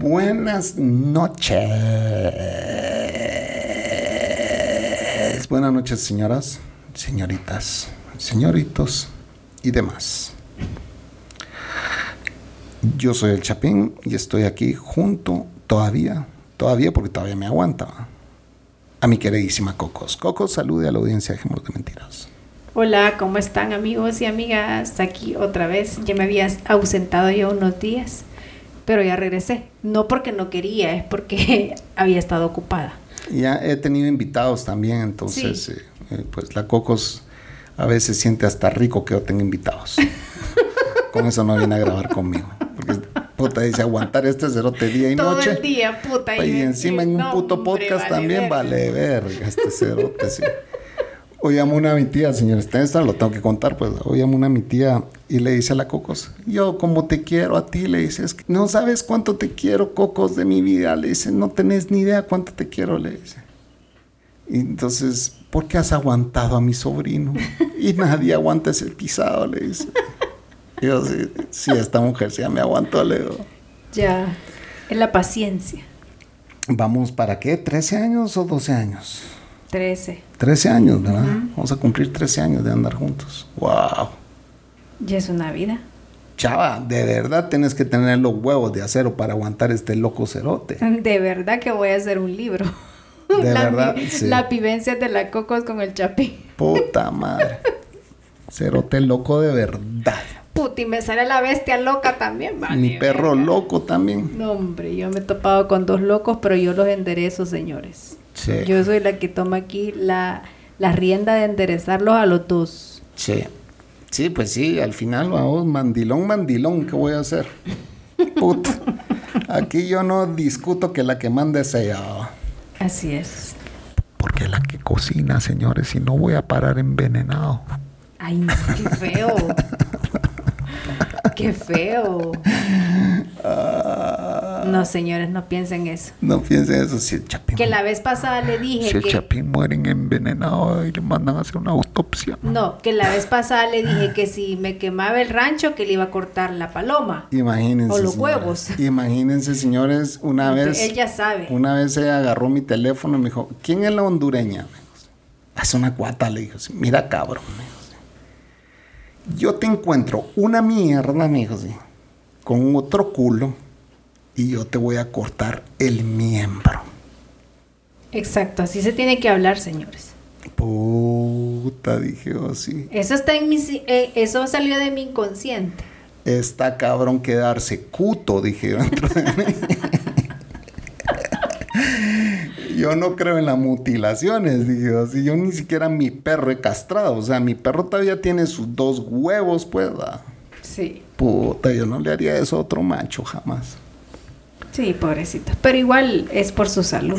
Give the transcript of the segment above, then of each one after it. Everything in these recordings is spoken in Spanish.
Buenas noches. Buenas noches, señoras, señoritas, señoritos y demás. Yo soy el Chapín y estoy aquí junto todavía, todavía porque todavía me aguanta, a mi queridísima Cocos. Cocos, salude a la audiencia de Gemor de Mentiras. Hola, ¿cómo están amigos y amigas? Aquí otra vez. Ya me habías ausentado ya unos días, pero ya regresé. No porque no quería, es porque había estado ocupada. Ya he tenido invitados también, entonces, Sí. eh, eh, pues la Cocos a veces siente hasta rico que yo tenga invitados. Con eso no viene a grabar conmigo. Puta, dice aguantar este cerote día y Todo noche. el día, puta. Y encima en un puto podcast también verga. vale verga este cerote, sí. Hoy llamo una a mi tía, señor Esto lo tengo que contar, pues. Hoy llamo una a mi tía y le dice a la Cocos, yo como te quiero a ti, le dice, "Es que no sabes cuánto te quiero, Cocos, de mi vida. Le dice, no tenés ni idea cuánto te quiero, le dice. Y entonces, ¿por qué has aguantado a mi sobrino? Y nadie aguanta ese pisado, le dice. Yo, sí, sí, esta mujer sí ya me aguantó, le digo. Ya, es la paciencia. Vamos, ¿para qué? ¿13 años o 12 años? 13. 13 años, ¿verdad? Vamos a cumplir 13 años de andar juntos. ¡Wow! Ya es una vida. Chava, de verdad tienes que tener los huevos de acero para aguantar este loco cerote. De verdad que voy a hacer un libro. De la, verdad, sí. la vivencia de la cocos con el chapín. Puta madre. Cerote loco de verdad. Puti, me sale la bestia loca también, vale, Mi perro verga. loco también. No, hombre, yo me he topado con dos locos, pero yo los enderezo, señores. Sí. Yo soy la que toma aquí la, la rienda de enderezarlos a los dos. Sí. Sí, pues sí, al final vamos, mandilón, mandilón, ¿qué voy a hacer? Puta. Aquí yo no discuto que la que manda es ella. Así es. Porque la que cocina, señores, y no voy a parar envenenado. Ay, no, qué feo. qué feo. No, señores, no piensen eso. No piensen eso, si el chapín. Que la vez pasada le si dije el que... chapín mueren envenenado y le mandan a hacer una autopsia. No, que la vez pasada le dije que si me quemaba el rancho, que le iba a cortar la paloma. Imagínense. O los señores. huevos. Imagínense, señores, una vez. Él ya sabe. Una vez ella agarró mi teléfono y me dijo, ¿quién es la hondureña? Hace una cuata, le dijo, mira cabrón, me. Yo te encuentro una mierda, sí, con otro culo y yo te voy a cortar el miembro. Exacto, así se tiene que hablar, señores. Puta, dije yo, sí. Eso está en mi, eh, eso salió de mi inconsciente. Está cabrón quedarse cuto, dije dentro de mí. Yo no creo en las mutilaciones, dije. Si yo ni siquiera mi perro he castrado. O sea, mi perro todavía tiene sus dos huevos, pues. ah. Sí. Puta, yo no le haría eso a otro macho jamás. Sí, pobrecita. Pero igual es por su salud.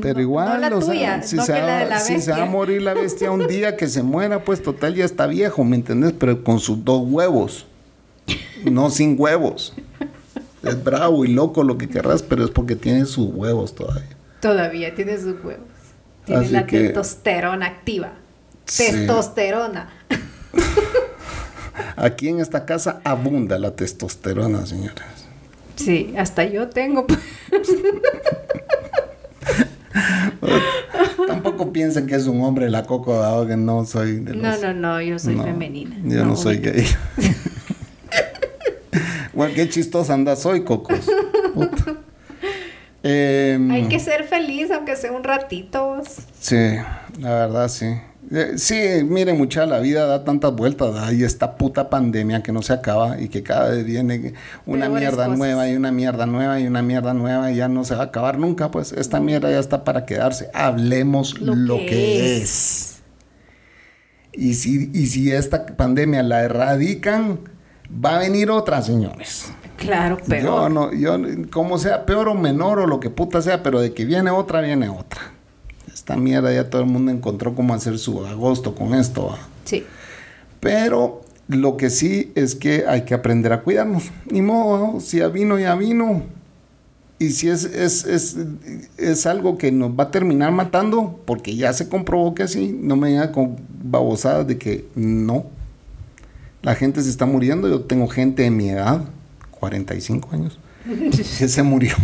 Pero No- igual, no la o sea, tuya, si, no se va, la si se va a morir la bestia un día que se muera, pues total ya está viejo, ¿me entendés? Pero con sus dos huevos, no sin huevos. Es bravo y loco lo que querrás, pero es porque tiene sus huevos todavía. Todavía tiene sus huevos. Tiene Así la que- testosterona activa. Sí. Testosterona. Aquí en esta casa abunda la testosterona, señores. Sí, hasta yo tengo. pues. Tampoco piensen que es un hombre la coco dado que no soy de No, los- no, no, yo soy No, femenina. Yo no, soy gay. bueno, qué chistosa andas hoy, Cocos. Puta. Em, Hay que ser feliz, aunque sea un ratito. vos. Sí, la verdad sí. Eh, sí, mire, mucha, la vida da tantas vueltas. Hay esta puta pandemia que no se acaba y que cada vez viene una Peores mierda cosas. nueva y una mierda nueva y una mierda nueva y ya no se va a acabar nunca. Pues esta mierda ya está para quedarse. Hablemos lo, Lo que, que es. es. Y si, y si esta pandemia la erradican, va a venir otra, señores. Claro, pero. Yo no, yo, como sea, peor o menor o lo que puta sea, pero de que viene otra, viene otra. Esta mierda ya todo el mundo encontró cómo hacer su agosto con esto. ¿va? Sí. Pero lo que sí es que hay que aprender a cuidarnos. Ni modo, ¿no? si ya vino, ya vino. Y si es, es, es, es algo que nos va a terminar matando, porque ya se comprobó que sí, no me diga con babosadas de que no. La gente se está muriendo. Yo tengo gente de mi edad, 45 años, que se murió.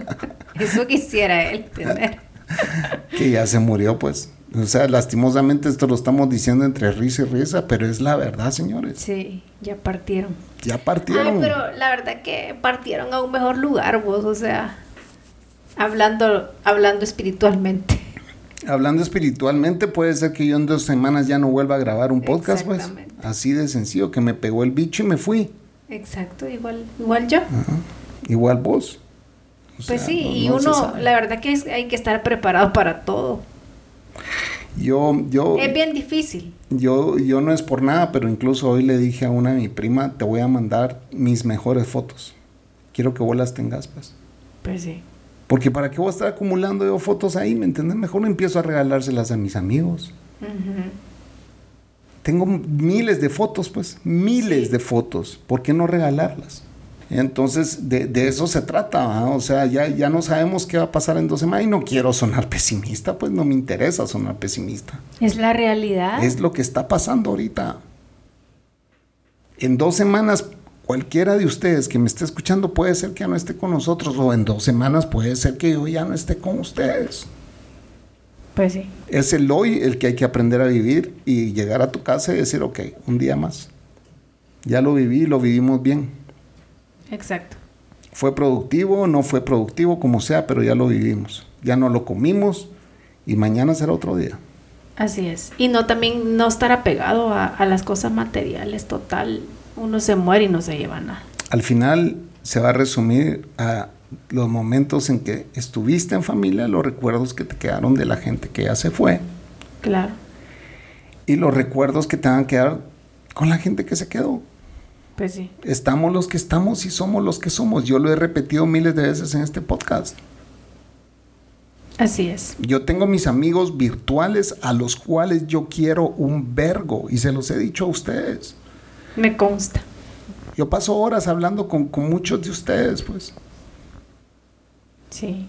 Eso quisiera él tener. que ya se murió, pues. O sea, lastimosamente esto lo estamos diciendo entre risa y risa, pero es la verdad, señores. Sí, ya partieron. Ya partieron. Ay, pero la verdad que partieron a un mejor lugar vos, o sea, hablando, hablando espiritualmente. Hablando espiritualmente, puede ser que yo en dos semanas ya no vuelva a grabar un podcast, pues. Así de sencillo, que me pegó el bicho y me fui. Exacto, igual, igual yo. Ajá. Igual vos. O Pues sea, sí, no- y no uno, la verdad que es- hay que estar preparado para todo. Yo, yo, Es bien difícil. yo, yo no es por nada, pero incluso hoy le dije a una de mi prima, te voy a mandar mis mejores fotos. Quiero que vos las tengas, pues. Pues sí. Porque para qué voy a estar acumulando yo fotos ahí, ¿me entiendes? Mejor empiezo a regalárselas a mis amigos. Tengo miles de fotos, pues, miles Sí. de fotos. ¿Por qué no regalarlas? Entonces, de, de eso se trata, o sea, ya, ya no sabemos qué va a pasar en dos semanas y no quiero sonar pesimista, pues no me interesa sonar pesimista. Es la realidad. Es lo que está pasando ahorita. En dos semanas, cualquiera de ustedes que me esté escuchando puede ser que ya no esté con nosotros o en dos semanas puede ser que yo ya no esté con ustedes. Pues sí. Es el hoy el que hay que aprender a vivir y llegar a tu casa y decir, ok, un día más. Ya lo viví, lo vivimos bien. Exacto. Fue productivo, no fue productivo, como sea, pero ya lo vivimos. Ya no lo comimos y mañana será otro día. Así es. Y no también no estar apegado a, a las cosas materiales, total. Uno se muere y no se lleva nada. Al final se va a resumir a los momentos en que estuviste en familia, los recuerdos que te quedaron de la gente que ya se fue Claro. y los recuerdos que te van a quedar con la gente que se quedó. Pues sí. Estamos los que estamos y somos los que somos. Yo lo he repetido miles de veces en este podcast. Así es. Yo tengo mis amigos virtuales a los cuales yo quiero un vergo y se los he dicho a ustedes. Me consta. Yo paso horas hablando con, con muchos de ustedes, pues. Sí.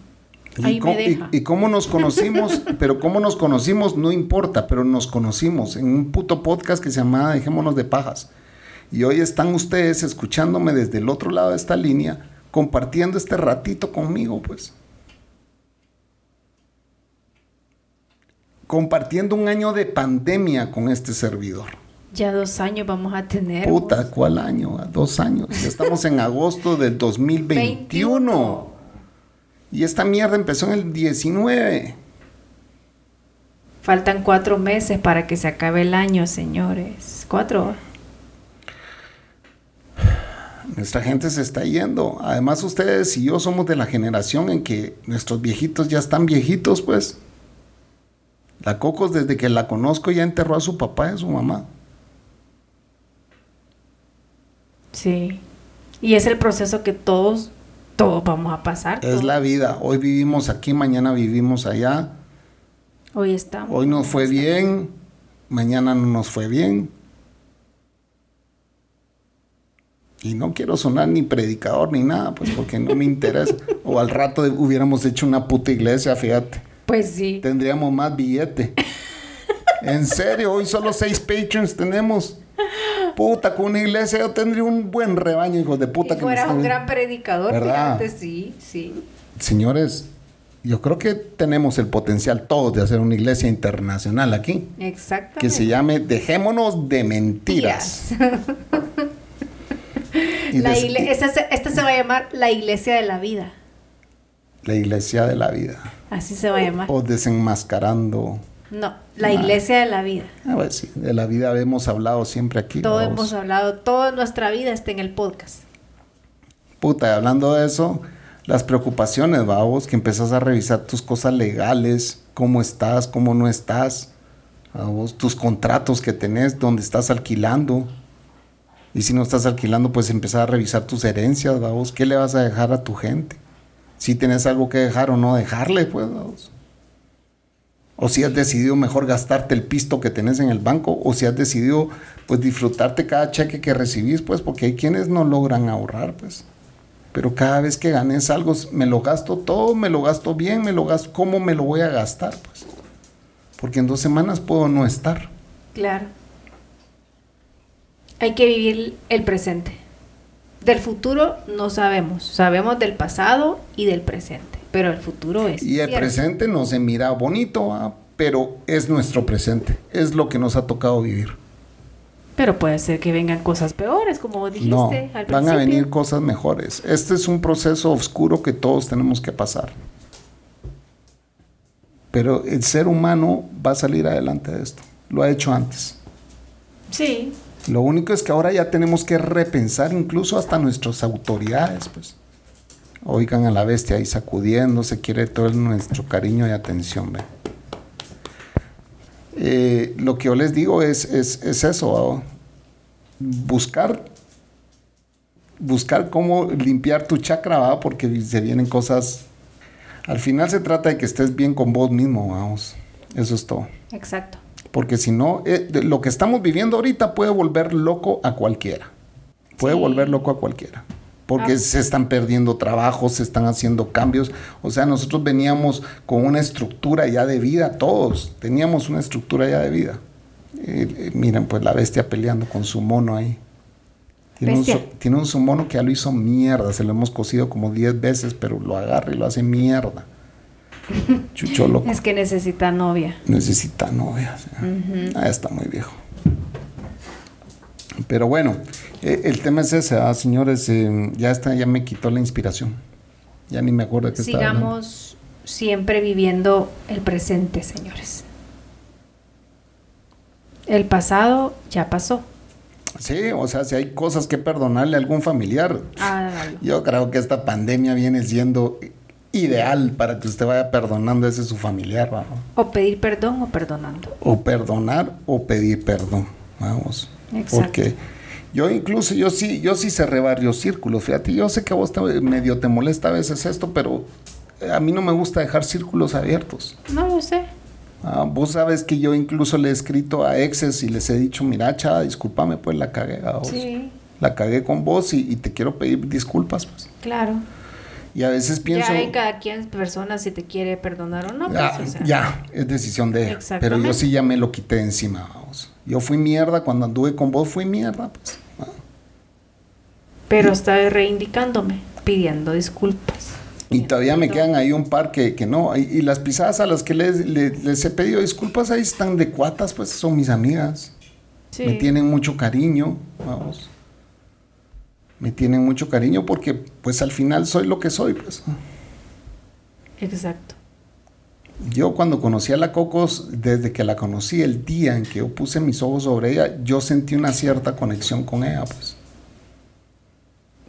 Y, Ahí me deja. y- y cómo nos conocimos, pero cómo nos conocimos no importa, pero nos conocimos en un puto podcast que se llamaba Dejémonos de Pajas. Y hoy están ustedes escuchándome desde el otro lado de esta línea, compartiendo este ratito conmigo, pues. Compartiendo un año de pandemia con este servidor. Ya dos años vamos a tener. Puta. ¿cuál año? Dos años. Ya estamos en agosto del 2021. Y esta mierda empezó en el 19. Faltan cuatro meses para que se acabe el año, señores. Cuatro. Nuestra gente se está yendo. Además, ustedes y yo somos de la generación en que nuestros viejitos ya están viejitos, pues. La Cocos, desde que la conozco, ya enterró a su papá y a su mamá. Sí. Y es el proceso que todos, vamos a pasar. Es la vida. Hoy vivimos aquí, mañana vivimos allá. Hoy estamos. Hoy nos fue bien, mañana no nos fue bien. Y no quiero sonar ni predicador ni nada, pues porque no me interesa. o al rato hubiéramos hecho una puta iglesia, fíjate. Pues sí. Tendríamos más billete. En serio, hoy solo seis patrons tenemos. Puta, con una iglesia yo tendría un buen rebaño, hijos de puta y que fueras un gran predicador, ¿Verdad? fíjate, sí, sí. Señores, yo creo que tenemos el potencial todos de hacer una iglesia internacional aquí. Exactamente. que se llame Dejémonos de Mentiras. La se, esta se va a llamar la iglesia de la vida. La iglesia de la vida. Así se va a llamar. O desenmascarando No, la iglesia de la vida. Ah, pues sí, de la vida hemos hablado siempre aquí. Todo vamos. hemos hablado, toda nuestra vida está en el podcast. Puta, hablando de eso, las preocupaciones, va vos, que empezás a revisar tus cosas legales, cómo estás, cómo no estás, ¿va vos, tus contratos que tenés, dónde estás alquilando. Y si no estás alquilando, pues empezar a revisar tus herencias, ¿va vos, qué le vas a dejar a tu gente. Si tenés algo que dejar o no dejarle, pues, ¿va vos. O si has decidido mejor gastarte el pisto que tenés en el banco, o si has decidido, pues, disfrutarte cada cheque que recibís, pues, porque hay quienes no logran ahorrar, pues. Pero cada vez que ganes algo, me lo gasto todo, me lo gasto bien, me lo gasto, ¿cómo me lo voy a gastar? Pues? Porque en dos semanas puedo no estar. Claro. Hay que vivir el presente. Del futuro no sabemos. Sabemos del pasado y del presente. Pero el futuro es. Y el cierto. presente no se mira bonito, ¿va? pero es nuestro presente. Es lo que nos ha tocado vivir. Pero puede ser que vengan cosas peores, como dijiste No, al van a principio. venir cosas mejores. Este es un proceso oscuro que todos tenemos que pasar. Pero el ser humano va a salir adelante de esto. Lo ha hecho antes. Sí. Lo único es que ahora ya tenemos que repensar incluso hasta nuestras autoridades, pues. Oigan a la bestia ahí sacudiéndose, quiere todo nuestro cariño y atención, ¿ve? Eh, lo que yo les digo es, es, es eso, buscar buscar cómo limpiar tu chakra, ¿va? porque se vienen cosas. Al final se trata de que estés bien con vos mismo, vamos. Eso es todo. Exacto. Porque si no, eh, lo que estamos viviendo ahorita puede volver loco a cualquiera. Puede Sí. volver loco a cualquiera. Porque Ah. se están perdiendo trabajos, se están haciendo cambios. O sea, nosotros veníamos con una estructura ya de vida, todos teníamos una estructura ya de vida. Eh, eh, miren, pues la bestia peleando con su mono ahí. Tiene un, tiene un su mono que ya lo hizo mierda, se lo hemos cosido como 10 veces, pero lo agarra y lo hace mierda. Chucho loco. Es que necesita novia. Necesita novia. o sea. Ah, está muy viejo. Pero bueno, eh, el tema es ese, ah, señores. eh, ya está, ya me quitó la inspiración. Ya ni me acuerdo de qué estaba. Sigamos siempre viviendo el presente, señores. El pasado ya pasó. Sí, o sea, si hay cosas que perdonarle a algún familiar, Hágalo. yo creo que esta pandemia viene siendo ideal para que usted vaya perdonando a ese su familiar, ¿va? O pedir perdón o perdonando. o perdonar o pedir perdón. Vamos. Exacto. Porque yo incluso, yo sí, yo sí cerré varios círculos. Fíjate, yo sé que a vos te- medio te molesta a veces esto, pero a mí no me gusta dejar círculos abiertos. No lo sé. Ah, vos sabes que yo incluso le he escrito a exes y les he dicho, mira, chava, discúlpame, pues la cagué a vos. Sí, La cagué con vos y, y te quiero pedir disculpas, pues. claro. Y a veces pienso... Ya hay cada quien persona si te quiere perdonar o no. pues, Ya, o sea. ya, es decisión de ella. Pero yo sí ya me lo quité encima. Yo fui mierda, cuando anduve con vos fui mierda, pues. Pero está reindicándome, pidiendo disculpas. Y todavía me quedan ahí un par que, que no. Y, y las pisadas a las que les, les, les he pedido disculpas ahí están de cuatas, pues son mis amigas. Sí. Me tienen mucho cariño, vamos. Me tienen mucho cariño porque pues al final soy lo que soy, pues. Exacto. Yo cuando conocí a la Cocos, desde que la conocí, el día en que yo puse mis ojos sobre ella, yo sentí una cierta conexión con ella, pues.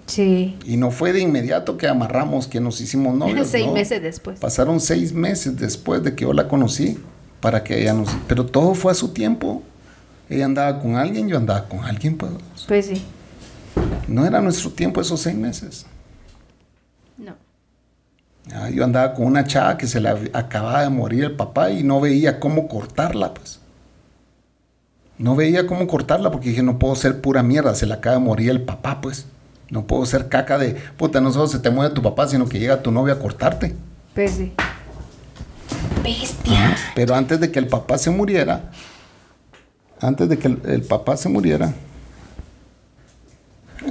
Sí. Y no fue de inmediato que amarramos, que nos hicimos novios. Seis no. meses después. Pasaron seis meses después de que yo la conocí para que ella nos... Pero todo fue a su tiempo. Ella andaba con alguien, yo andaba con alguien, pues. Pues sí. No era nuestro tiempo esos seis meses. No. Ah, yo andaba con una chava que se le acababa de morir el papá y no veía cómo cortarla, pues. No veía cómo cortarla porque dije, no puedo ser pura mierda, se le acaba de morir el papá, pues. No puedo ser caca de, puta, no solo se te muere tu papá, sino que llega tu novia a cortarte. Pues sí. Bestia. Pero antes de que el papá se muriera, antes de que el, el papá se muriera,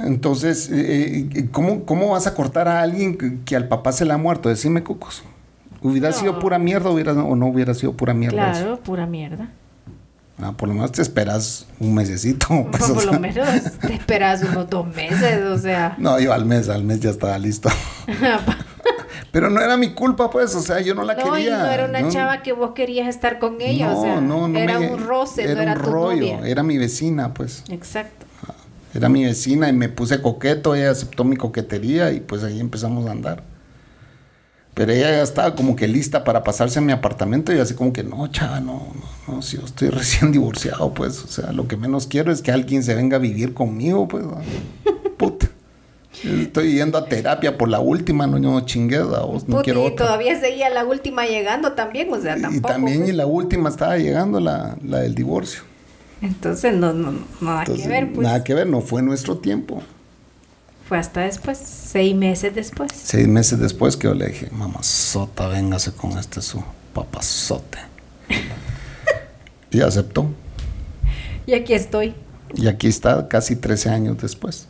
entonces, eh, eh, ¿cómo, ¿cómo vas a cortar a alguien que, que al papá se le ha muerto? Decime, Cocos. ¿Hubiera No. sido pura mierda hubiera, o no hubiera sido pura mierda? eso? Claro, pura mierda. Ah, por lo menos te esperas un mesecito. pues, Por sea. lo menos te esperas unos dos meses, o sea. No, yo al mes, al mes ya estaba listo. Pero no era mi culpa, pues, o sea, yo no la no, quería. y no era una ¿no? chava que vos querías estar con ella, no, o sea, no, no era me- un roce, no era un tu rollo, novia. era mi vecina, pues. Exacto. Era mi vecina y me puse coqueto, ella aceptó mi coquetería y pues ahí empezamos a andar. Pero ella ya estaba como que lista para pasarse a mi apartamento y así como que no, chava, no, no, no, si yo estoy recién divorciado, pues, o sea, lo que menos quiero es que alguien se venga a vivir conmigo, pues, puta. Estoy yendo a terapia por la última, no, no chingues, a vos, no Puti, quiero y otra. todavía seguía la última llegando también, o sea, tampoco. y también pues. y la última estaba llegando, la, la del divorcio. Entonces, no, no, nada Entonces, que ver, pues. nada que ver, no fue nuestro tiempo. Fue hasta después, seis meses después. Seis meses después que yo le dije, mamazota, véngase con este su papazote. y aceptó. Y aquí estoy. Y aquí está casi 13 años después.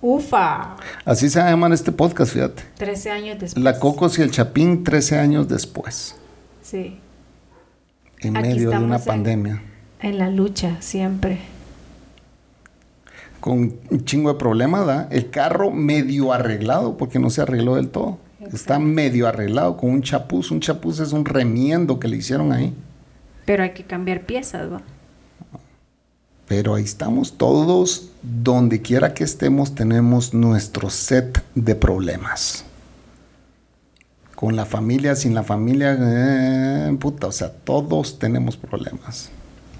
Ufa. Así se llama este podcast, fíjate. 13 años después. La Cocos y el Chapín 13 años después. Sí. En Aquí medio de una en- pandemia. En la lucha, siempre. Con un chingo de problemas, ¿da? El carro medio arreglado, porque no se arregló del todo. Está medio arreglado con un chapuz. Un chapuz es un remiendo que le hicieron ahí. Pero hay que cambiar piezas, ¿va? Pero ahí estamos todos, donde quiera que estemos, tenemos nuestro set de problemas. Con la familia, sin la familia, eh, puta, o sea, todos tenemos problemas.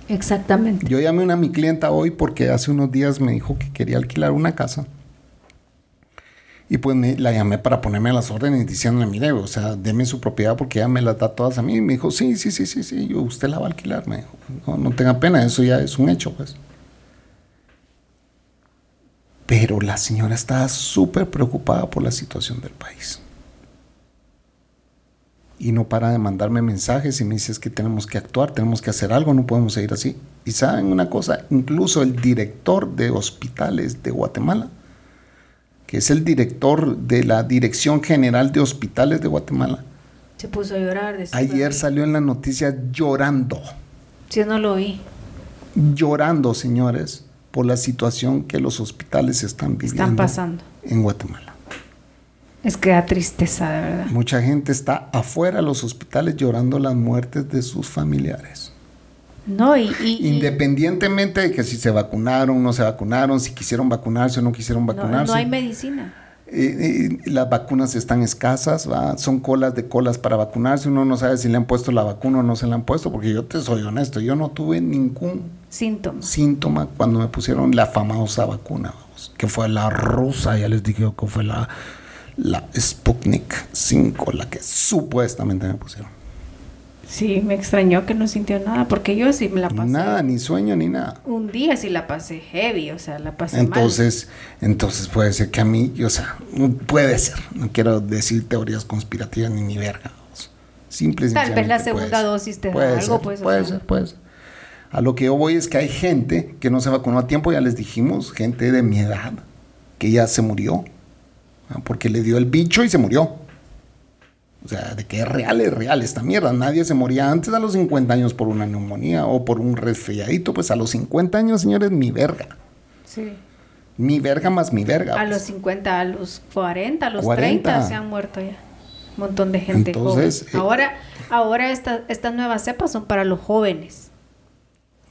Exactamente. Yo llamé a mi clienta hoy porque hace unos días me dijo que quería alquilar una casa. Y pues me- la llamé para ponerme a las órdenes diciéndole, mire, o sea, deme su propiedad porque ella me las da todas a mí. Y me dijo, sí, sí, sí, sí, sí, yo, usted la va a alquilar. Me dijo, no, no tenga pena, eso ya es un hecho, pues. Pero la señora estaba súper preocupada por la situación del país. Y no para de mandarme mensajes y me dice es que tenemos que actuar, tenemos que hacer algo, no podemos seguir así. Y saben una cosa, incluso el director de hospitales de Guatemala, que es el director de la Dirección General de Hospitales de Guatemala, Se puso a llorar. ayer salió en las noticias llorando, Yo no lo vi. llorando, señores, por la situación que los hospitales están viviendo Están pasando. en Guatemala. Es que da tristeza, de verdad. Mucha gente está afuera de los hospitales llorando las muertes de sus familiares. No, y, Independientemente de que si se vacunaron, no se vacunaron, si quisieron vacunarse o no quisieron no, vacunarse. no hay medicina. Eh, eh, las vacunas están escasas, ¿va? son colas de colas para vacunarse. Uno no sabe si le han puesto la vacuna o no se la han puesto, porque yo te soy honesto, yo no tuve ningún Síntomas. síntoma cuando me pusieron la famosa vacuna, vamos, que fue la rusa, ya les dije que fue la, la Sputnik 5, la que supuestamente me pusieron. Sí, me extrañó que no sintió nada, porque yo sí me la pasé. Nada, ni sueño ni nada. Un día sí la pasé heavy, o sea, la pasé Entonces, entonces puede ser que a mí, o sea, puede ser. No quiero decir teorías conspirativas ni ni verga. vamos. Simple Tal vez la segunda dosis te da algo, pues, o Puede ser, puede ser. A lo que yo voy es que hay gente que no se vacunó a tiempo, ya les dijimos, gente de mi edad, que ya se murió. ¿Ah? Porque le dio el bicho y se murió. O sea, de que es real, es real esta mierda. Nadie se moría antes a los 50 años por una neumonía o por un resfriadito. Pues a los 50 años, señores, mi verga. Sí. Mi verga más mi verga. A pues. los 50, a los 40, a los 40. 30 se han muerto ya. Un montón de gente Entonces, joven. eh, ahora, ahora esta- estas nuevas cepas son para los jóvenes.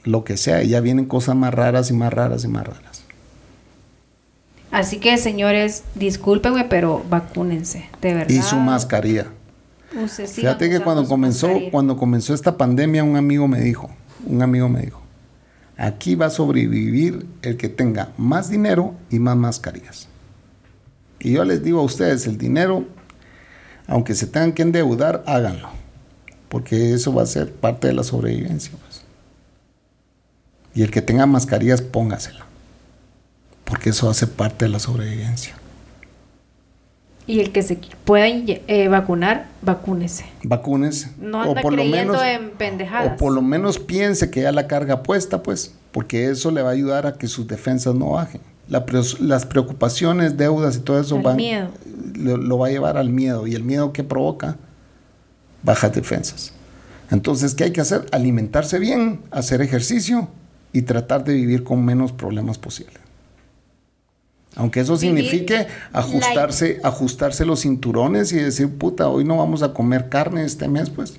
Lo que sea, ya vienen cosas más raras y más raras y más raras. Así que, señores, discúlpenme, pero vacúnense, de verdad. Y su mascarilla. Use- sigan Fíjate que cuando comenzó, mascarilla. cuando comenzó esta pandemia, un amigo me dijo, un amigo me dijo, aquí va a sobrevivir el que tenga más dinero y más mascarillas. Y yo les digo a ustedes, el dinero, aunque se tengan que endeudar, háganlo. Porque eso va a ser parte de la sobrevivencia. pues. Y el que tenga mascarillas, póngasela. Porque eso hace parte de la sobrevivencia. Y el que se pueda eh, vacunar, vacúnese. vacunes No anda creyendo en pendejadas. o por lo menos piense que ya la carga puesta pues porque eso le va a ayudar a que sus defensas no bajen. La las preocupaciones deudas y todo eso van- lo va a llevar al miedo. Y el miedo que provoca bajas defensas. Entonces qué hay que hacer alimentarse bien hacer ejercicio y tratar de vivir con menos problemas posibles Aunque eso signifique ajustarse, ajustarse los cinturones y decir, puta, hoy no vamos a comer carne este mes, pues.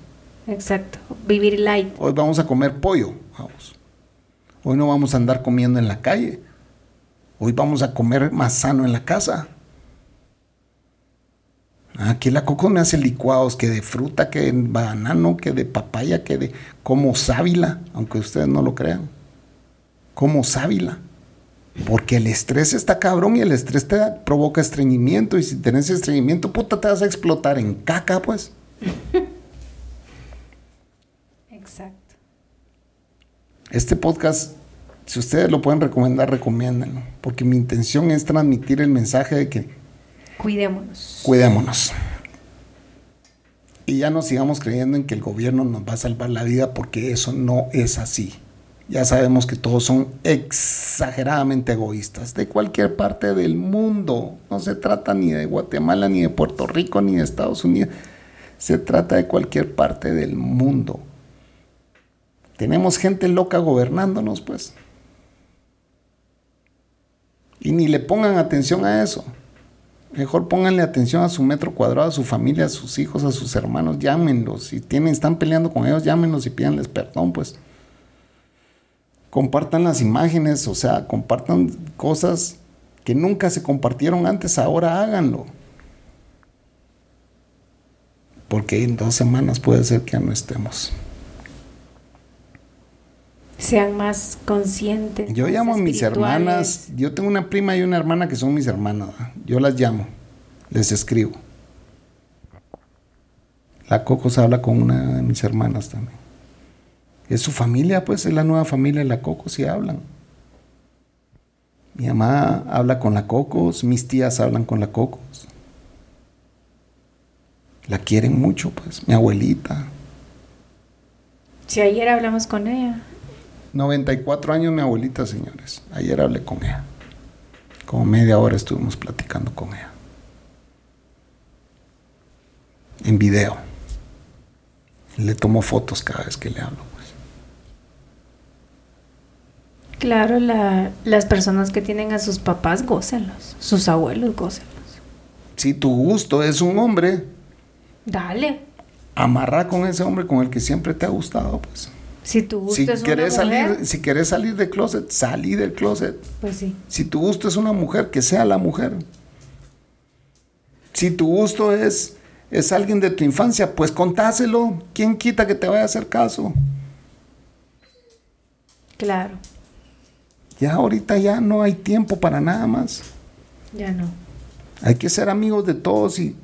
Exacto. Vivir light. Hoy vamos a comer pollo, vamos. Hoy no vamos a andar comiendo en la calle. Hoy vamos a comer más sano en la casa. Aquí la Coco me hace licuados que de fruta, que de banano, que de papaya, que de como sábila, aunque ustedes no lo crean. Como sábila. Porque el estrés está cabrón y el estrés te da- provoca estreñimiento y si tenés estreñimiento, puta, te vas a explotar en caca, pues. Exacto. Este podcast, si ustedes lo pueden recomendar, recomiéndenlo. Porque mi intención es transmitir el mensaje de que Cuidémonos. cuidémonos. Y ya no sigamos creyendo en que el gobierno nos va a salvar la vida porque eso no es así. Ya sabemos que todos son exageradamente egoístas de cualquier parte del mundo. No se trata ni de Guatemala, ni de Puerto Rico, ni de Estados Unidos. Se trata de cualquier parte del mundo. Tenemos gente loca gobernándonos, pues. Y ni le pongan atención a eso. Mejor pónganle atención a su metro cuadrado, a su familia, a sus hijos, a sus hermanos, llámenlos. Si tienen, están peleando con ellos, llámenlos y pídanles perdón, pues. Compartan las imágenes, o sea, compartan cosas que nunca se compartieron antes, ahora háganlo. Porque en dos semanas puede ser que ya no estemos. Sean más conscientes. Yo llamo a mis hermanas, yo tengo una prima y una hermana que son mis hermanas, yo las llamo, les escribo. La Coco se habla con una de mis hermanas también. Es su familia, pues, es la nueva familia de la Coco, si hablan. Mi mamá habla con la Cocos, mis tías hablan con la Cocos. La quieren mucho, pues, mi abuelita. Si ayer hablamos con ella. 94 años mi abuelita, señores. Ayer hablé con ella. Como media hora estuvimos platicando con ella. En video. Le tomo fotos cada vez que le hablo. Pues. Claro, la- las personas que tienen a sus papás, gócenlos. Sus abuelos, gócenlos. Si tu gusto es un hombre, Dale. amarra con ese hombre con el que siempre te ha gustado. Pues. Si tu gusto Si es querés, una mujer, salir, si querés salir del closet, salí del closet. pues sí. Si tu gusto es una mujer, que sea la mujer. Si tu gusto es, es alguien de tu infancia, pues contáselo. ¿Quién quita que te vaya a hacer caso? Claro. Ya ahorita ya no hay tiempo para nada más. Ya no. Hay que ser amigos de todos y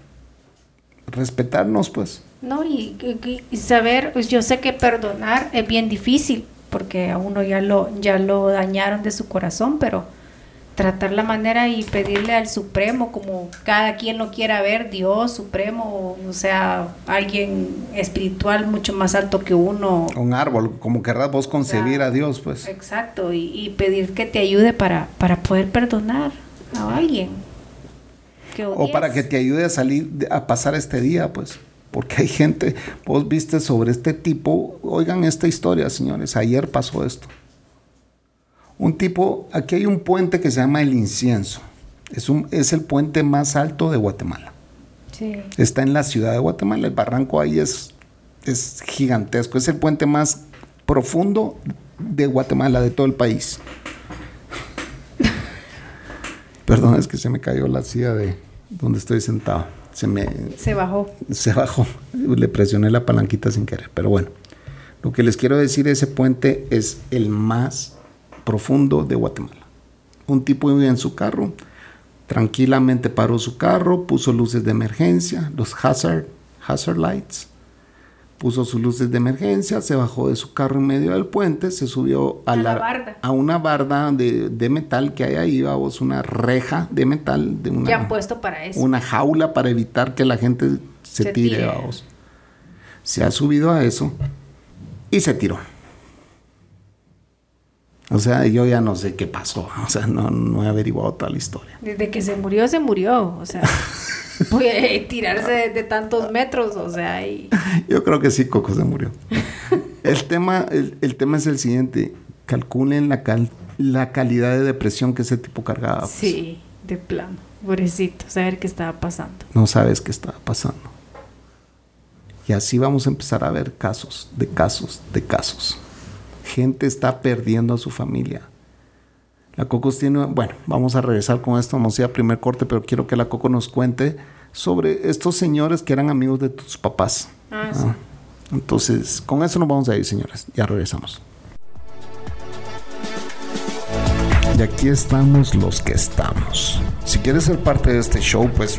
respetarnos, pues. No, y, y- y saber, pues yo sé que perdonar es bien difícil, porque a uno ya lo, ya lo dañaron de su corazón, pero tratar la manera y pedirle al Supremo, como cada quien lo quiera ver, Dios Supremo, o sea, alguien espiritual mucho más alto que uno. Un árbol, como querrás vos concebir a Dios, pues. Exacto, y, y pedir que te ayude para, para poder perdonar a alguien. que O para que te ayude a salir, a pasar este día, pues. Porque hay gente, vos viste sobre este tipo, oigan esta historia, señores, ayer pasó esto. Un tipo, aquí hay un puente que se llama El Incienso. Es, un, es el puente más alto de Guatemala. Sí. Está en la ciudad de Guatemala. El barranco ahí es, es gigantesco. Es el puente más profundo de Guatemala, de todo el país. Perdón, es que se me cayó la silla de donde estoy sentado. Se me, Se bajó. se bajó. Le presioné la palanquita sin querer. Pero bueno, lo que les quiero decir, ese puente es el más profundo de Guatemala. Un tipo iba en su carro, tranquilamente paró su carro, puso luces de emergencia, los hazard, hazard lights, puso sus luces de emergencia, se bajó de su carro en medio del puente, se subió a, A la barda. a una barda de, de metal que hay ahí, vamos, una reja de metal, de una, Ya han puesto para eso. una jaula para evitar que la gente se, Se tire, tire. vamos. Se ha subido a eso y se tiró. O sea, yo ya no sé qué pasó. O sea, no, no he averiguado toda la historia. Desde que se murió, se murió. O sea, puede tirarse de, de tantos metros. O sea, y Yo creo que sí, Coco se murió. El tema, el, el tema es el siguiente. Calculen la, cal- la calidad de depresión que ese tipo cargaba. pues. sí. De plano, pobrecito, saber qué estaba pasando. No sabes qué estaba pasando. Y así vamos a empezar a ver casos, de casos, de casos. Gente está perdiendo a su familia. La Cocos tiene, bueno, vamos a regresar con esto, vamos a ir a primer corte, pero quiero que la Coco nos cuente sobre estos señores que eran amigos de tus papás. Ah, sí. Entonces, con eso nos vamos a ir, señores. Ya regresamos. Y aquí estamos los que estamos. Si quieres ser parte de este show, pues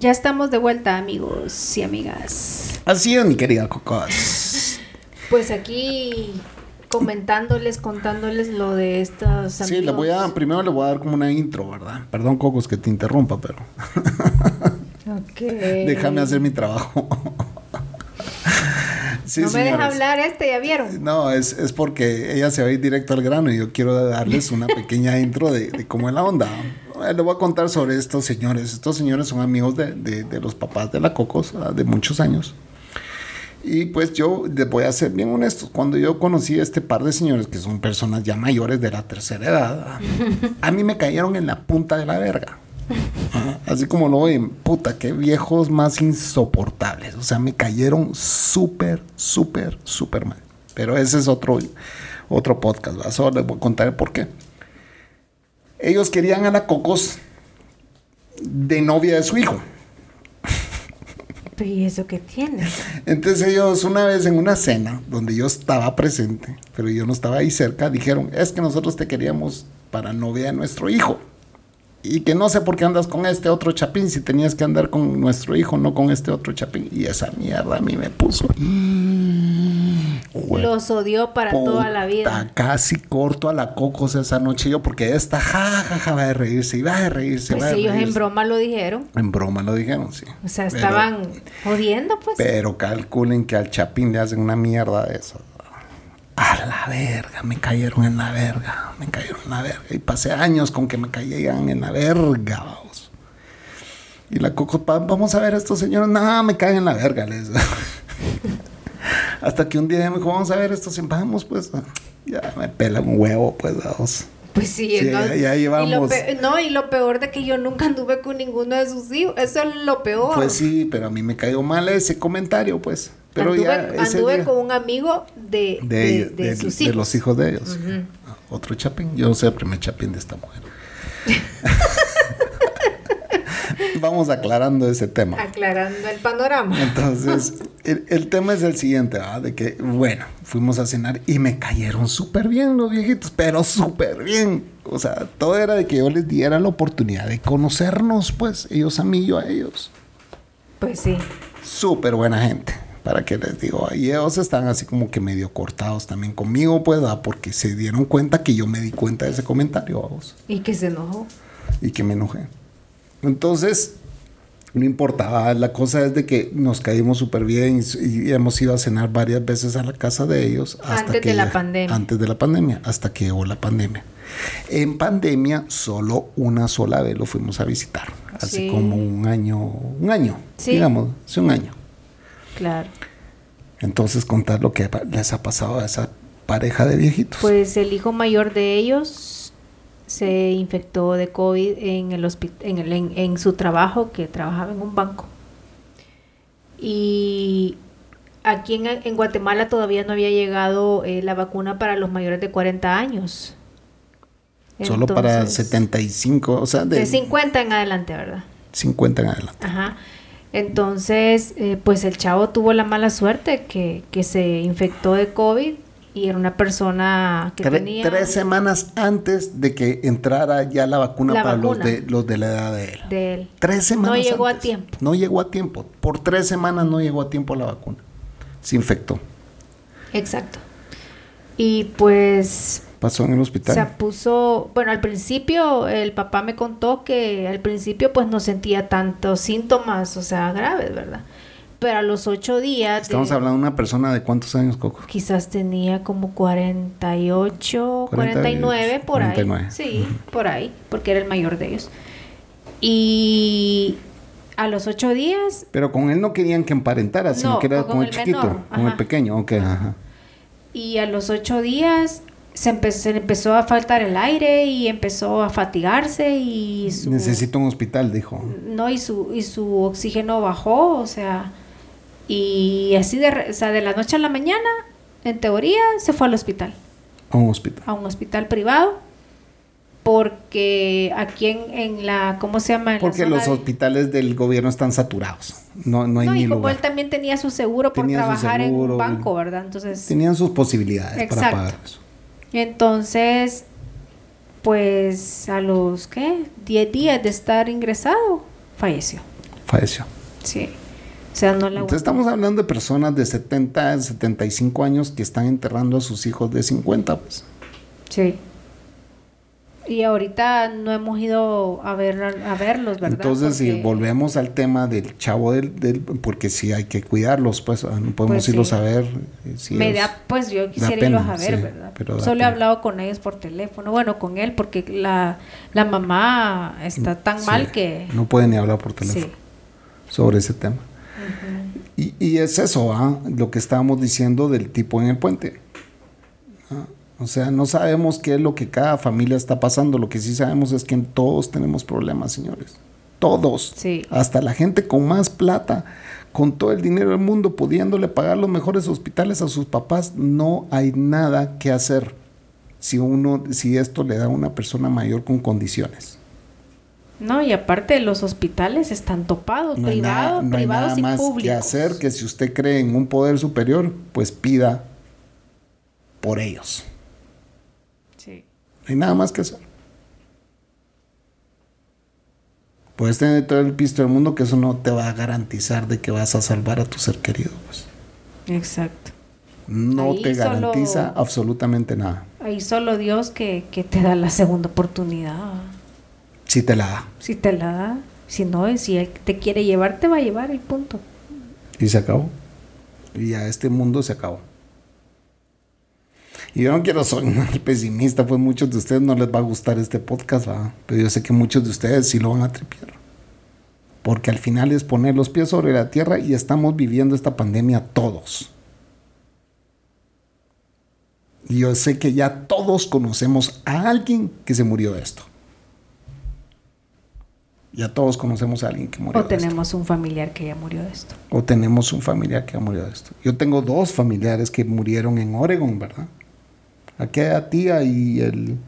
Ya estamos de vuelta, amigos y amigas. Así es, mi querida Cocos. Pues aquí comentándoles, contándoles lo de amigos. Sí, le voy a, primero le voy a dar como una intro, ¿verdad? Perdón, Cocos, que te interrumpa, pero Ok. déjame hacer mi trabajo. Sí, no me deja hablar este, ¿ya vieron? No, es, es porque ella se va a ir directo al grano y yo quiero darles una pequeña intro de, de cómo es la onda. Eh, Le voy a contar sobre estos señores. Estos señores son amigos de, de- de los papás de la Cocos ah, de muchos años. Y pues yo les voy a ser bien honesto. Cuando yo conocí a este par de señores, que son personas ya mayores de la tercera edad, a mí me cayeron en la punta de la verga. Ajá, Así como lo ven, puta, qué viejos más insoportables. O sea, me cayeron súper, súper, súper mal. Pero ese es otro, otro podcast. ¿verdad? Solo les voy a contar el por qué. Ellos querían a la Cocos de novia de su hijo. ¿y eso qué tiene? Entonces ellos una vez en una cena donde yo estaba presente, pero yo no estaba ahí cerca, dijeron, es que nosotros te queríamos para novia de nuestro hijo. Y que no sé por qué andas con este otro chapín si tenías que andar con nuestro hijo, no con este otro chapín. Y esa mierda a mí me puso. Jue- Los odió para toda la vida. Casi corto a la cocos esa noche yo porque esta ja, ja, ja, va a reírse y va a reírse. Pues va a ellos en broma lo dijeron. En broma lo dijeron, sí. O sea, Pero- estaban jodiendo, pues. pero calculen que al Chapín le hacen una mierda de eso. A la verga, me cayeron en la verga, me cayeron en la verga. Y pasé años con que me caían en la verga, vamos. Y la Coco, "Pa, vamos a ver a estos señores, no, me caen en la verga. Les. Hasta que un día me dijo, vamos a ver estos, vamos, pues. Ya me pela un huevo, pues, vamos. Pues sí, Sí, ¿no? ya- ya Y lo llevamos. no, y lo peor de que yo nunca anduve con ninguno de sus hijos. Eso es lo peor. Pues sí, pero a mí me cayó mal ese comentario, pues. Pero anduve ya anduve día- con un amigo de, de, de, ellos- de sus hijos. los hijos de ellos. Otro chapín. Yo soy el primer chapín de esta mujer. Vamos aclarando ese tema. Aclarando el panorama. Entonces, el, el tema es el siguiente, ¿verdad? De que, bueno, fuimos a cenar y me cayeron súper bien los viejitos, pero súper bien. O sea, todo era de que yo les diera la oportunidad de conocernos, pues, ellos a mí y yo a ellos. Pues sí. Súper buena gente, para que les digo. Y ellos están así como que medio cortados también conmigo, pues, ¿verdad? porque se dieron cuenta que yo me di cuenta de ese comentario, vamos, Y que se enojó. y que me enojé. Entonces, no importaba, la cosa es de que nos caímos súper bien y, y hemos ido a cenar varias veces a la casa de ellos. Hasta Antes que de la ya- pandemia. Antes de la pandemia, hasta que llegó la pandemia. En pandemia, solo una sola vez lo fuimos a visitar. Hace Sí. como un año, un año, Sí. digamos, hace un año. Claro. Entonces, contar lo que les ha pasado a esa pareja de viejitos. Pues el hijo mayor de ellos se infectó de COVID en, el en, el- en- en su trabajo, que trabajaba en un banco. Y aquí en, en Guatemala todavía no había llegado eh, la vacuna para los mayores de 40 años. Solo para Entonces, 75, o sea, de, De 50 en adelante, ¿verdad? 50 en adelante. Ajá. Entonces, eh, pues el chavo tuvo la mala suerte que, que se infectó de COVID y era una persona que Tre- tenía Tres semanas antes de que entrara ya la vacuna La para vacuna. Los, de, los de la edad de él. de él. Tres semanas No llegó a tiempo. No llegó a tiempo. Por tres semanas no llegó a tiempo la vacuna. Se infectó. Exacto. Y pues pasó en el hospital? Se puso, bueno, al principio el papá me contó que al principio pues no sentía tantos síntomas, o sea, graves, ¿verdad? Pero a los ocho días... Estamos hablando de una persona de cuántos años, Coco. Quizás tenía como 48, 49, por ahí. Sí, por ahí, porque era el mayor de ellos. Y a los ocho días... Pero con él no querían que emparentara, sino que era con, el, chiquito, con el pequeño, ok, ajá. Y a los ocho días se, empezó a faltar el aire y empezó a fatigarse y su... Necesito un hospital, dijo. No, y su, y su oxígeno bajó, o sea... Y así de, o sea, de la noche a la mañana, en teoría, se fue al hospital. A un hospital. A un hospital privado. Porque aquí en, en la, ¿cómo se llama? porque los hospitales del gobierno están saturados. No, no hay no, y como él también tenía su seguro por trabajar en un banco, ¿verdad? Entonces... Tenían sus posibilidades para pagar eso. Entonces, pues a los, ¿qué? 10 días de estar ingresado, falleció. Falleció. Sí sea, no Entonces estamos hablando de personas de 70, 75 años que están enterrando a sus hijos de 50, pues. Sí. Y ahorita no hemos ido a ver a verlos, ¿verdad? Entonces, si volvemos al tema del chavo del, porque sí hay que cuidarlos, pues ah, no podemos pues irlos a ver. Eh, si Me da, pues yo quisiera irlos a ver, ¿verdad? Solo he hablado con ellos por teléfono, bueno, con él, porque la, la mamá está tan mal que... No puede ni hablar por teléfono sobre ese tema y, es eso, ¿ah? lo que estábamos diciendo del tipo en el puente. ¿ah? O sea, no sabemos qué es lo que cada familia está pasando. Lo que sí sabemos es que todos tenemos problemas, señores. Todos. Hasta la gente con más plata, con todo el dinero del mundo, pudiéndole pagar los mejores hospitales a sus papás, no hay nada que hacer si uno, si esto le da a una persona mayor con condiciones. No, y aparte los hospitales están topados, privados, no privados hay nada más que hacer que si usted cree en un poder superior, pues pida por ellos. No hay nada más que hacer. Puedes tener todo el pisto del mundo que eso no te va a garantizar de que vas a salvar a tu ser querido. Pues. Exacto. No te garantiza absolutamente nada. Ahí solo Dios que, que te da la segunda oportunidad. Si te la da. Si te la da. Si no, si él te quiere llevar, te va a llevar y punto. Y se acabó. Y a este mundo se acabó. Y yo no quiero sonar pesimista, pues muchos de ustedes no les va a gustar este podcast, pero yo sé que muchos de ustedes sí lo van a tripear. Porque al final es poner los pies sobre la tierra y estamos viviendo esta pandemia todos. Y yo sé que ya todos conocemos a alguien que se murió de esto. Ya todos conocemos a alguien que murió. O tenemos un familiar que ya murió de esto. O tenemos un familiar que ya murió de esto. Yo tengo dos familiares que murieron en Oregon, ¿verdad? Aquella tía y el...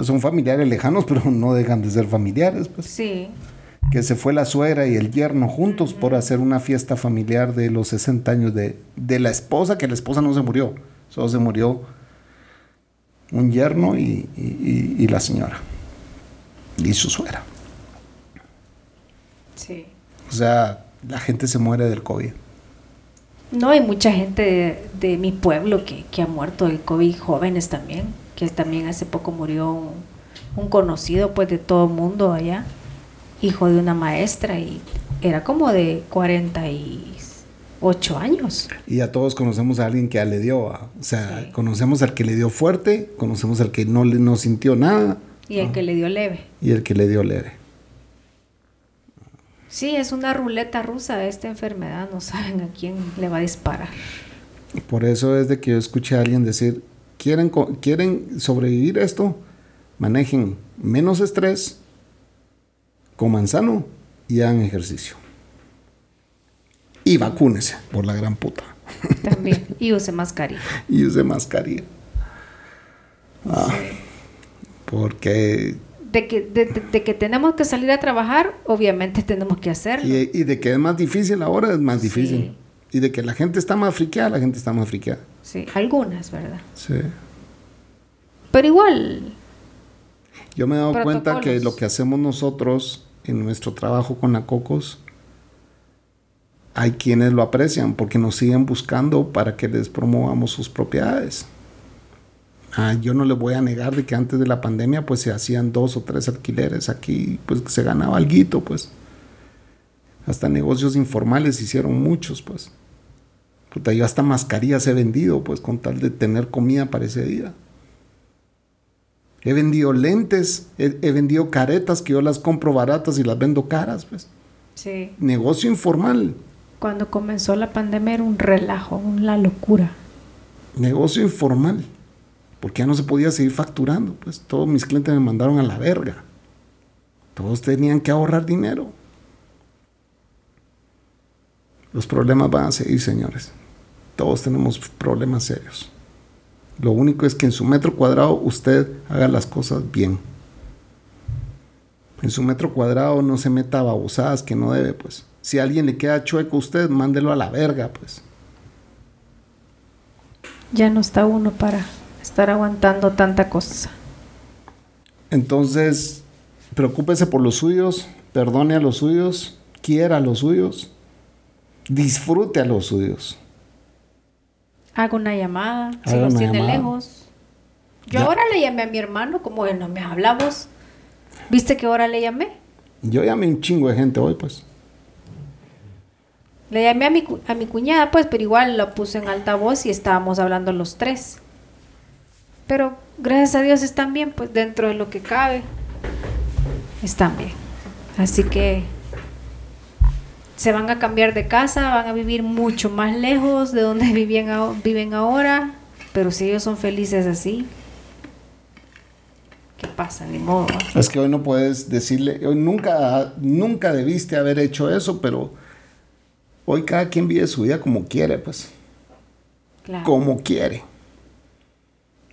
son familiares lejanos, pero no dejan de ser familiares, pues. Sí. Que se fue la suegra y el yerno juntos por hacer una fiesta familiar de los 60 años de, la esposa, que la esposa no se murió. Solo se murió un yerno y la señora. Y su suegra. O sea, la gente se muere del COVID. No, hay mucha gente de, mi pueblo que, ha muerto del COVID, jóvenes también, que también hace poco murió un, conocido pues de todo el mundo allá, hijo de una maestra y era como de 48 años. Y a todos conocemos a alguien que ya le dio, o sea, conocemos al que le dio fuerte, conocemos al que no, le, no sintió nada. Y el que le dio leve. Y el que le dio leve. Sí, es una ruleta rusa esta enfermedad, no saben a quién le va a disparar. Por eso es de que yo escuché a alguien decir, quieren, quieren sobrevivir esto, manejen menos estrés, coman sano y hagan ejercicio. Y vacúnese, por la gran puta. También, y use mascarilla. y use mascarilla. Ah, porque de que, de, que tenemos que salir a trabajar, obviamente tenemos que hacerlo. Y, de que es más difícil ahora, es más difícil. Y de que la gente está más friqueada, la gente está más friqueada. Sí, algunas, ¿verdad? Sí. Pero igual. Yo me he dado cuenta que lo que hacemos nosotros en nuestro trabajo con la Cocos, hay quienes lo aprecian porque nos siguen buscando para que les promovamos sus propiedades. Ah, yo no le voy a negar de que antes de la pandemia pues se hacían dos o tres alquileres aquí, pues se ganaba algo, pues. Hasta negocios informales hicieron muchos, pues. Puta, yo hasta mascarillas he vendido, pues, con tal de tener comida para ese día. He vendido lentes, he, he vendido caretas que yo las compro baratas y las vendo caras, pues. Sí. Negocio informal. Cuando comenzó la pandemia era un relajo, una locura. Negocio informal. Porque ya no se podía seguir facturando, pues. Todos mis clientes me mandaron a la verga. Todos tenían que ahorrar dinero. Los problemas van a seguir, señores. Todos tenemos problemas serios. Lo único es que en su metro cuadrado usted haga las cosas bien. En su metro cuadrado no se meta babosadas que no debe, pues. Si a alguien le queda chueco a usted, mándelo a la verga, pues. Ya no está uno para estar aguantando tanta cosa. Entonces, preocúpese por los suyos, perdone a los suyos, quiera a los suyos, disfrute a los suyos. Haga una llamada, si los tiene llamada. lejos. Yo Ya. ahora le llamé a mi hermano, como que no me hablamos. ¿Viste que ahora le llamé? Yo llamé un chingo de gente hoy, pues. Le llamé a mi, a mi cuñada, pues, pero igual lo puse en altavoz y estábamos hablando los tres. Pero gracias a Dios están bien, pues dentro de lo que cabe, están bien. Así que se van a cambiar de casa, van a vivir mucho más lejos de donde vivían aho- viven ahora, pero si ellos son felices así, ¿qué pasa? Ni modo. Es que hoy no puedes decirle, hoy nunca, nunca debiste haber hecho eso, pero hoy cada quien vive su vida como quiere, pues. Claro. Como quiere.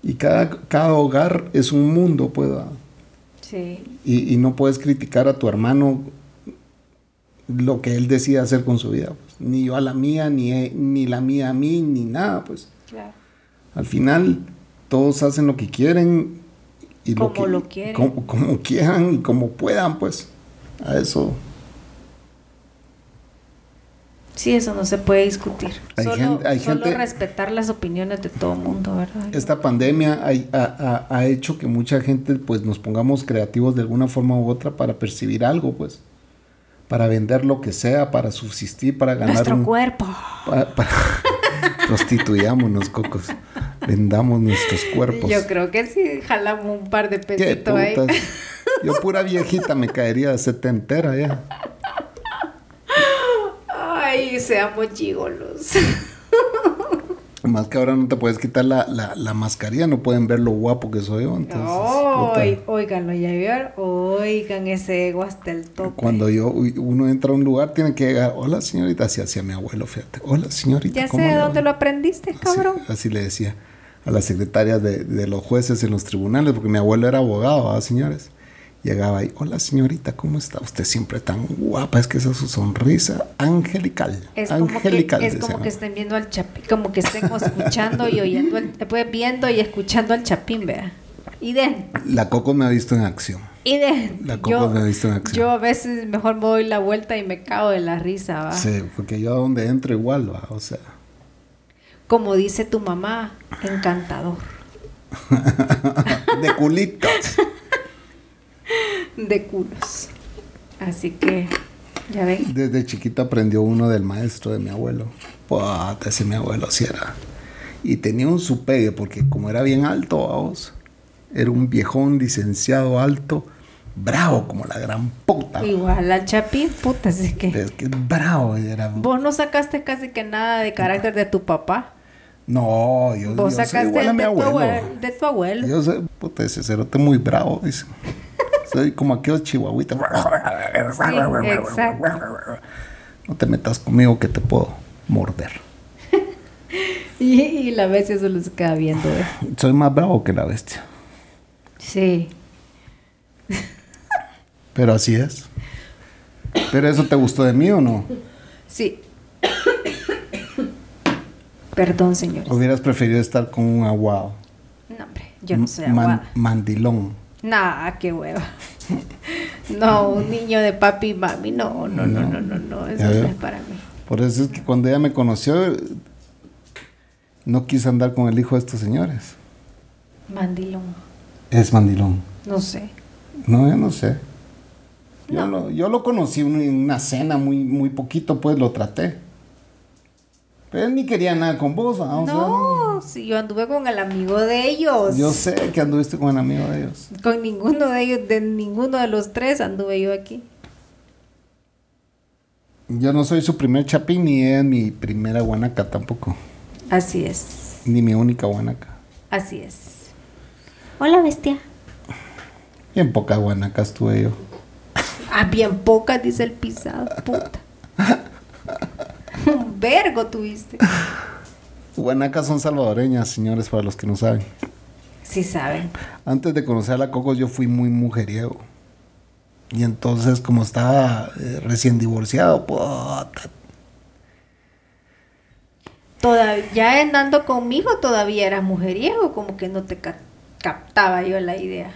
Y cada, cada hogar es un mundo, pues. Sí, Y, y no puedes criticar a tu hermano lo que él decide hacer con su vida. pues. Ni yo a la mía, ni, e- ni la mía a mí, ni nada, pues. claro. Al final, todos hacen lo que quieren y Como que, lo quieren. Como, como quieran y como puedan, pues. A eso. Sí, eso no se puede discutir. Hay solo gente- hay solo gente- respetar las opiniones de todo el mundo, ¿verdad? Esta pandemia ha, ha- ha- ha hecho que mucha gente pues nos pongamos creativos de alguna forma u otra para percibir algo, pues. Para vender lo que sea, para subsistir, para ganar Nuestro un... cuerpo. Para, para- prostituyámonos, cocos. Vendamos nuestros cuerpos. Yo creo que sí, jalamos un par de ¿Qué pesitos ahí. Yo pura viejita me caería de setentera ya. Ay, seamos gigolos. Más que ahora no te puedes quitar la, la, la mascarilla, no pueden ver lo guapo que soy yo. Entonces, óiganlo, ya vieron. Oigan ese ego hasta el tope. Cuando yo uno entra a un lugar, tiene que llegar, hola señorita, así hacía mi abuelo, fíjate. Hola señorita. ya sé ¿cómo de le va?" dónde lo aprendiste, Así- cabrón. Así, le decía a las secretarias de, de los jueces en los tribunales, porque mi abuelo era abogado, ¿ah, señores? Llegaba ahí, hola señorita, ¿cómo está? Usted siempre tan guapa, es que esa es su sonrisa angelical. Es como que, angelical. es como que estén viendo al chapín, como que estén escuchando y oyendo, al- pues viendo y escuchando al chapín, vea. Y den, La Coco me ha visto en acción. y den. La Coco me ha visto en acción. yo a veces mejor me doy la vuelta y me cago de la risa, va. Sí, porque yo a donde entro igual, va, o sea. Como dice tu mamá, encantador. De culitos. De culos. Así que, ya ven. Desde chiquito aprendió uno del maestro de mi abuelo. Puta, ese mi abuelo así era. Y tenía un supegue, porque como era bien alto, vamos, era un viejón licenciado alto, bravo como la gran puta. Igual al chapín, puta, así que. Es que bravo era. Vos no sacaste casi que nada de carácter de tu papá. No, yo, Vos yo soy sacaste igual a de, mi tu abuelo, de tu abuelo. Yo soy, puta, ese cerote muy bravo, dice. Soy como aquellos chihuahuitas. No te metas conmigo que te puedo morder. Y, y la bestia solo se queda viendo, ¿eh? Soy más bravo que la bestia. Sí. Pero así es. ¿Pero eso te gustó de mí o no? Sí. Perdón, señores. ¿Hubieras preferido estar con un aguado? No, hombre, yo no soy Man- aguada. mandilón. Nah, qué hueva. No, un niño de papi y mami. No, no, no, no, no, no. Eso no es para mí. Por eso es que cuando ella me conoció, no quise andar con el hijo de estos señores. Mandilón. Es mandilón. No sé. No, yo no sé. Yo, lo, yo lo conocí en una cena muy, muy poquito, pues lo traté. Pero él ni quería nada con vos, ¿va? O sea, no, si yo anduve con el amigo de ellos. yo sé que anduviste con un amigo de ellos. Con ninguno de ellos, de ninguno de los tres anduve yo aquí. Yo no soy su primer chapín, ni es mi primera guanaca tampoco. Así es. Ni mi única guanaca. Así es. Hola, bestia. Bien pocas guanacas tuve yo. Ah, bien pocas, dice el pisado. Puta. Un vergo tuviste. Guanacas son salvadoreñas, señores, para los que no saben. Sí saben. Antes de conocer a la Cocos yo fui muy mujeriego. Y entonces como estaba eh, recién divorciado, puta, Todavía, ya andando conmigo todavía eras mujeriego, como que no te ca- captaba yo la idea.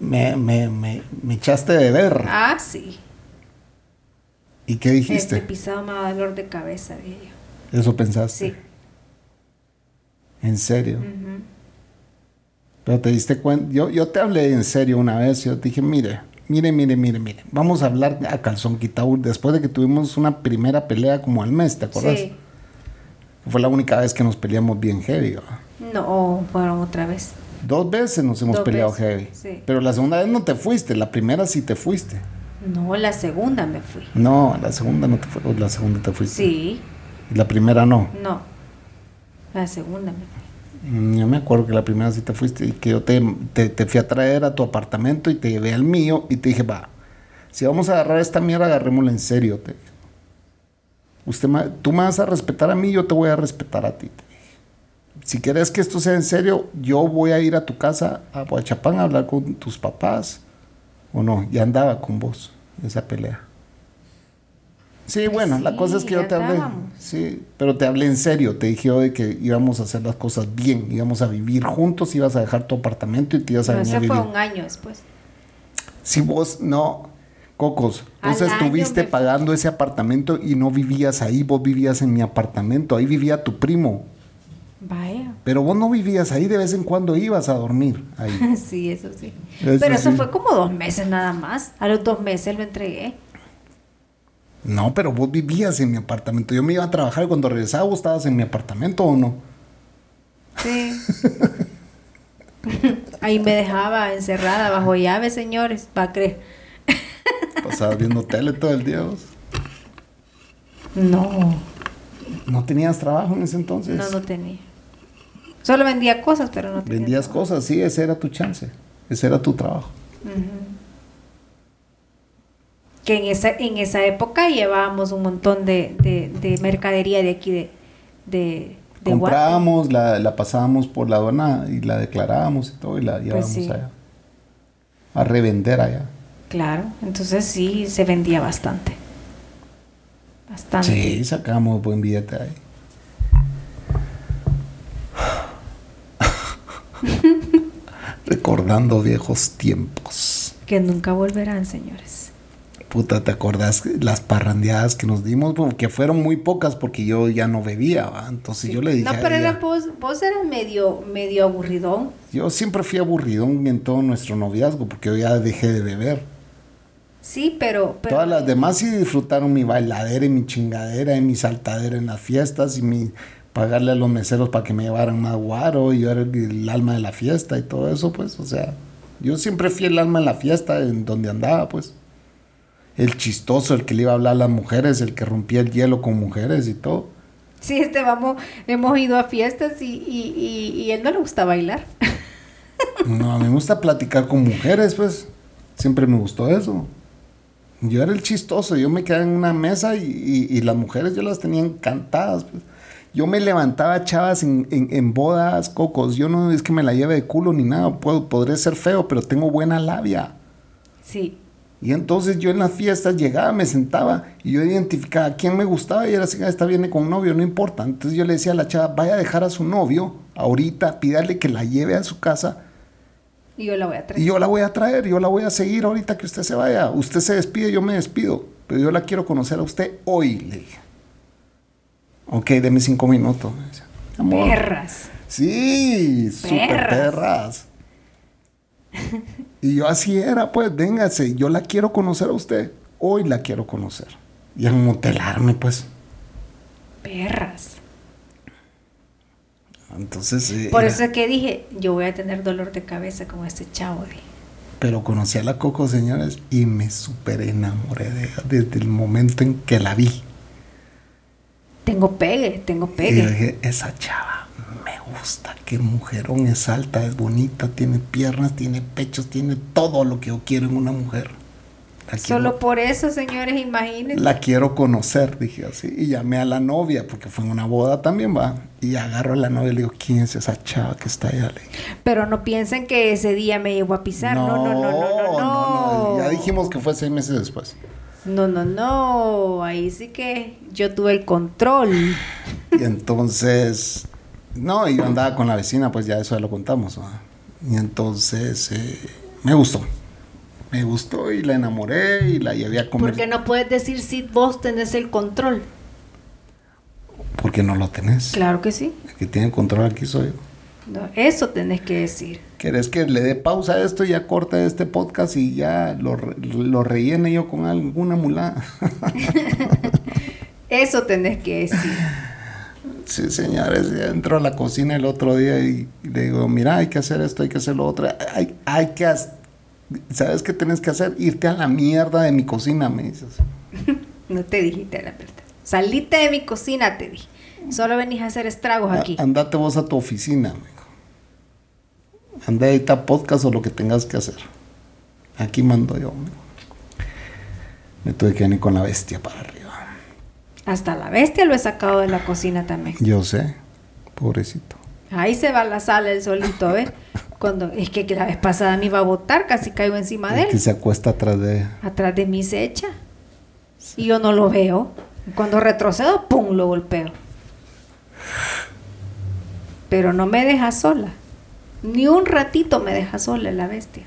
me, me, me, me echaste de ver. Ah, sí. ¿Y qué Este dijiste? pisado me da dolor de cabeza, dije yo. Eso pensaste. Sí. En serio. Pero te diste cuenta, yo, yo te hablé en serio una vez, yo te dije, mire, mire, mire, mire, mire, vamos a hablar a calzón quitado después de que tuvimos una primera pelea como al mes, ¿te acuerdas? Sí. Fue la única vez que nos peleamos bien heavy. ¿va? No, fueron otra vez. Dos veces nos hemos Dos peleado veces, heavy. sí. Pero la segunda vez no te fuiste, la primera sí te fuiste. No, la segunda me fui. No, la segunda no te fue, la segunda te fuiste. Sí, Y la primera no. no. La segunda me fui. Yo me acuerdo que la primera sí te fuiste y que yo te, te, te fui a traer a tu apartamento y te llevé al mío y te dije, va, si vamos a agarrar esta mierda, agarrémosla en serio. Te dije. Usted tú me vas a respetar a mí, yo te voy a respetar a ti. te dije. Si quieres que esto sea en serio, yo voy a ir a tu casa a Huachapán a hablar con tus papás. O no, ya andaba con vos esa pelea. Sí, bueno, la cosa es que yo te hablé. andábamos. Sí, pero te hablé en serio. Te dije de que íbamos a hacer las cosas bien. Íbamos a vivir juntos, ibas a dejar tu apartamento y te ibas a Pero venir a ese vivir. fue un año después. Si vos no, Cocos, vos Al estuviste pagando ese apartamento y no vivías ahí, vos vivías en mi apartamento, ahí vivía tu primo. Vaya. Pero vos no vivías ahí, de vez en cuando ibas a dormir ahí. Sí, eso sí. Eso Pero eso sí. fue como dos meses nada más. A los dos meses lo entregué. No, pero vos vivías en mi apartamento. Yo me iba a trabajar y cuando regresaba vos estabas en mi apartamento o no. Sí. Ahí me dejaba encerrada bajo llave, señores, para creer. Pasabas viendo tele todo el día vos. No, ¿No tenías trabajo en ese entonces? no, no tenía. Solo vendía cosas, pero no tenía. Vendías trabajo. cosas, sí, ese era tu chance. Ese era tu trabajo. Que en esa, en esa época llevábamos un montón de, de, de mercadería de aquí de, de. Comprábamos, la, la pasábamos por la aduana y la declarábamos y todo y la llevábamos Pues sí. allá. A revender allá. Claro, entonces sí se vendía bastante. Bastante. Sí, sacábamos buen billete ahí. Recordando viejos tiempos. Que nunca volverán, señores. Puta, ¿te acordás las parrandeadas que nos dimos? Que fueron muy pocas porque yo ya no bebía, ¿va? Entonces yo le dije No, a pero ella- era vos, vos eras medio, medio aburridón. Yo siempre fui aburridón en todo nuestro noviazgo porque yo ya dejé de beber. Sí, pero... pero Todas las demás sí disfrutaron mi bailadera y mi chingadera y mi saltadera en las fiestas y mi pagarle a los meseros para que me llevaran más guaro y yo era el, alma de la fiesta y todo eso, pues, o sea, yo siempre fui el alma de la fiesta en donde andaba, pues. El chistoso, el que le iba a hablar a las mujeres, el que rompía el hielo con mujeres y todo. Sí, este vamos, hemos ido a fiestas y, y, y, y él no le gusta bailar. No, a mí me gusta platicar con mujeres, pues. Siempre me gustó eso. Yo era el chistoso, yo me quedaba en una mesa y, y- y las mujeres yo las tenía encantadas. Pues. Yo me levantaba chavas en, en- en bodas, cocos. Yo no es que me la lleve de culo ni nada. Puedo, podré ser feo, pero tengo buena labia. Sí. Y entonces yo en las fiestas llegaba, me sentaba y yo identificaba a quién me gustaba y era así, "Ah, esta viene con novio, no importa. Entonces yo le decía a la chava, vaya a dejar a su novio ahorita, pídale que la lleve a su casa Y yo la voy a traer. y yo la voy a traer, yo la voy a seguir ahorita que usted se vaya. Usted se despide, yo me despido. Pero yo la quiero conocer a usted hoy, le dije. Ok, deme cinco minutos. Amor, Perras. Sí, super Perras. Y yo así era, pues, véngase, yo la quiero conocer a usted. Hoy la quiero conocer. Y amotelarme, pues. Perras. Entonces, eh, Por eso es que dije, yo voy a tener dolor de cabeza con este chavo. pero conocí a la Coco, señores, y me super enamoré de ella desde el momento en que la vi. Tengo pegue, tengo Y pegue. dije, esa chava me gusta, qué mujerón, es alta, es bonita, tiene piernas, tiene pechos, tiene todo lo que yo quiero en una mujer. Quiero- Solo por eso, señores, imagínense. La quiero conocer, dije así. Y llamé a la novia, porque fue en una boda también, va. Y agarro a la novia y le digo, ¿quién es esa chava que está allá? Pero no piensen que ese día me llevó a pisar. No, no, no, no, no. no, no. Ya dijimos que fue seis meses después. No, no, no. Ahí sí que yo tuve el control. Y entonces, no, y yo andaba con la vecina, pues ya eso ya lo contamos. Y entonces, eh, me gustó. Me gustó y la enamoré y la llevé a comer. Porque no puedes decir si vos tenés el control. Porque no lo tenés. Claro que sí. El que tiene control aquí soy yo. No, eso tenés que decir. ¿Querés que le dé pausa a esto y ya corte este podcast y ya lo, lo rellene yo con alguna mulada? Eso tenés que decir. sí, señores, ya entró a la cocina el otro día y, y le digo, mira, hay que hacer esto, hay que hacer lo otro. Hay, hay que... ¿Sabes qué tenés que hacer? Irte a la mierda de mi cocina, me dices. No te dijiste la verdad. Salite de mi cocina, te dije. Solo venís a hacer estragos aquí. Andate vos a tu oficina, amigo. Anda a editar podcast o lo que tengas que hacer. Aquí mando yo. Me tuve que venir con la bestia para arriba. Hasta la bestia lo he sacado de la cocina también. Yo sé, pobrecito. Ahí se va a la sala el solito, ¿ves? Cuando es que la vez pasada me iba a botar, casi caigo encima de El que él. se acuesta atrás de. Atrás de mí se echa. Y yo no lo veo. Cuando retrocedo, ¡pum! lo golpeo. Pero no me deja sola. Ni un ratito me deja sola la bestia.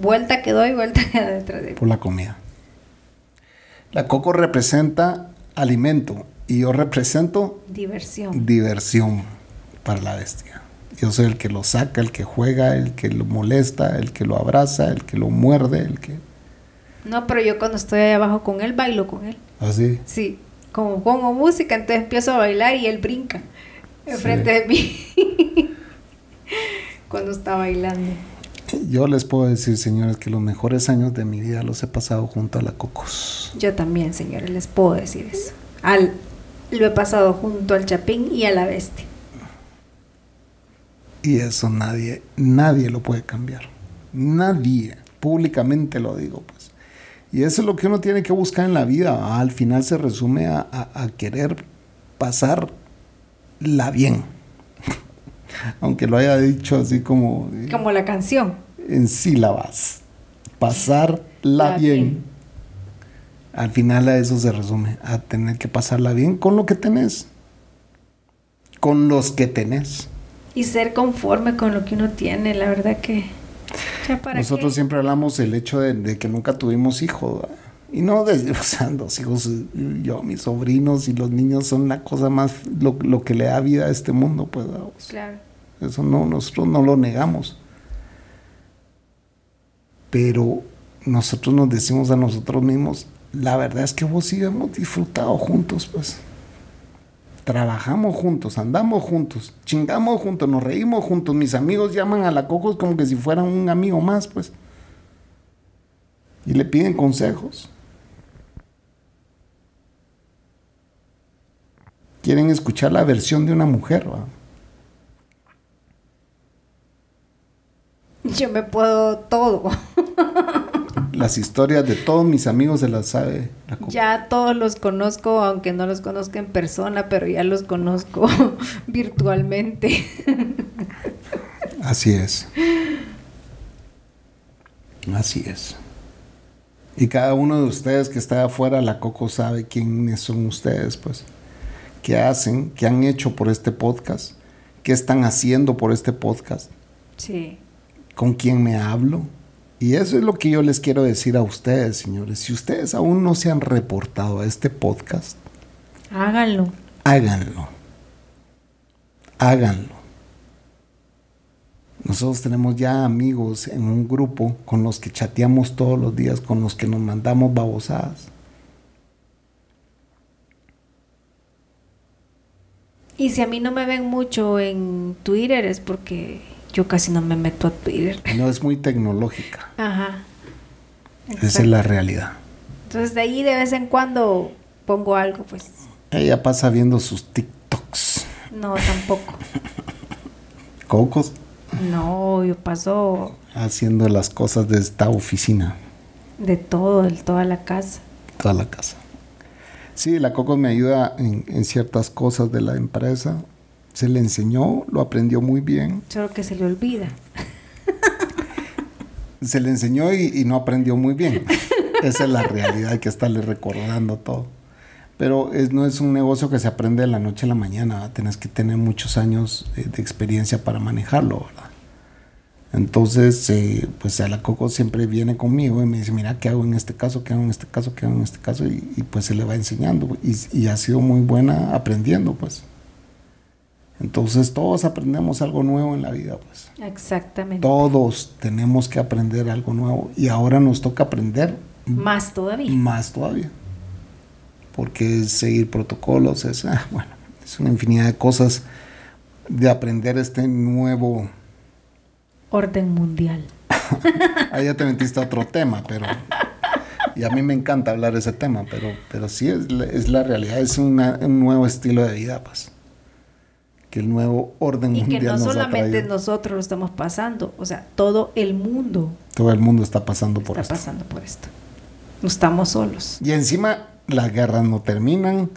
Vuelta que doy, vuelta que doy detrás de mí. por la comida. La coco representa alimento y yo represento Diversión. diversión para la bestia. Yo soy el que lo saca, el que juega, el que lo molesta, el que lo abraza, el que lo muerde, el que... No, pero yo cuando estoy ahí abajo con él, bailo con él. Así. Sí, como pongo música, entonces empiezo a bailar y él brinca enfrente de mí. Cuando está bailando. Yo les puedo decir, señores, que los mejores años de mi vida los he pasado junto a la Cocos. Yo también, señores, les puedo decir eso. Al, lo he pasado junto al Chapín y a la bestia. Y eso nadie, nadie lo puede cambiar. Nadie. Públicamente lo digo, pues. Y eso es lo que uno tiene que buscar en la vida. Al final se resume a, a- a querer pasar la bien. Aunque lo haya dicho así como Como la canción. en sílabas. Pasar la La bien. bien. Al final a eso se resume. A tener que pasarla bien con lo que tenés. Con los que tenés. Y ser conforme con lo que uno tiene, la verdad que... ¿ya para Nosotros qué? siempre hablamos el hecho de, de que nunca tuvimos hijos. ¿verdad? Y no, de, o sea, los hijos, yo, mis sobrinos y los niños son la cosa más, lo, lo que le da vida a este mundo, pues. sea, Claro. Eso no, nosotros no lo negamos. Pero nosotros nos decimos a nosotros mismos, la verdad es que vos sí hemos disfrutado juntos, pues. Trabajamos juntos, andamos juntos, chingamos juntos, nos reímos juntos. Mis amigos llaman a la Cocos como que si fueran un amigo más, pues. Y le piden consejos. Quieren escuchar la versión de una mujer, ¿va? Yo me puedo todo. Las historias de todos mis amigos se las sabe la. Ya todos los conozco, aunque no los conozca en persona, pero ya los conozco virtualmente. Así es. Así es. Y cada uno de ustedes que está afuera, la Coco sabe quiénes son ustedes, pues. ¿Qué hacen? ¿Qué han hecho por este podcast? ¿Qué están haciendo por este podcast? Sí. ¿Con quién me hablo? Y eso es lo que yo les quiero decir a ustedes, señores. Si ustedes aún no se han reportado a este podcast, Háganlo. háganlo. háganlo. Nosotros tenemos ya amigos en un grupo con los que chateamos todos los días, con los que nos mandamos babosadas. Y si a mí no me ven mucho en Twitter es porque yo casi no me meto a Twitter. No es muy tecnológica. Ajá. Esa es la realidad. Entonces de ahí de vez en cuando pongo algo, pues. Ella pasa viendo sus TikToks. No, tampoco. Cocos. No, yo paso Haciendo las cosas de esta oficina. de todo, de toda la casa. Toda la casa. Sí, la Cocos me ayuda en, en ciertas cosas de la empresa. Se le enseñó, lo aprendió muy bien. Solo que se le olvida. Se le enseñó y, y no aprendió muy bien. Esa es la realidad, hay que estarle recordando todo. Pero es, no es un negocio que se aprende de la noche a la mañana. ¿verdad? Tienes que tener muchos años de, de experiencia para manejarlo, ¿verdad? Entonces, eh, pues a la Coco siempre viene conmigo y me dice, mira, ¿qué hago en este caso? ¿Qué hago en este caso? ¿Qué hago en este caso? Y, y, pues se le va enseñando. Y, y ha sido muy buena aprendiendo, pues. Entonces todos aprendemos algo nuevo en la vida, pues. Exactamente. Todos tenemos que aprender algo nuevo. Y ahora nos toca aprender Más todavía. más todavía. Porque seguir protocolos, es, ah, bueno, es una infinidad de cosas de aprender este nuevo... Orden mundial. Ahí ya te metiste a otro tema, pero... Y a mí me encanta hablar de ese tema, pero, pero sí es, la- es la realidad, es una- un nuevo estilo de vida, pues. Que el nuevo orden Y que mundial no nos solamente nosotros lo estamos pasando, o sea, todo el mundo Todo el mundo está pasando por está esto. pasando por esto. No estamos solos. Y encima las guerras no terminan,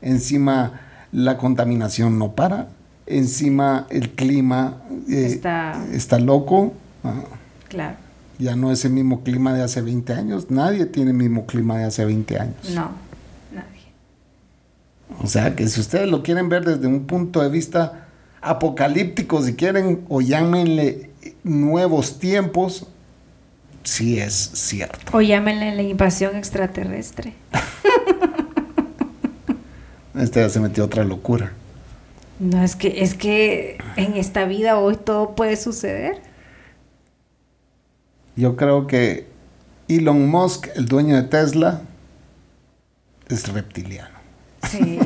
encima la contaminación no para, encima el clima eh, Está- está loco. ah, Claro. ya no es el mismo clima de hace 20 años, nadie tiene el mismo clima de hace 20 años. No, nadie. O sea que si ustedes lo quieren ver desde un punto de vista apocalíptico, si quieren, o llámenle nuevos tiempos, sí es cierto. O llámenle la invasión extraterrestre. Este ya se metió otra locura. No, es que, es que en esta vida hoy todo puede suceder. Yo creo que Elon Musk, el dueño de Tesla, es reptiliano. Sí.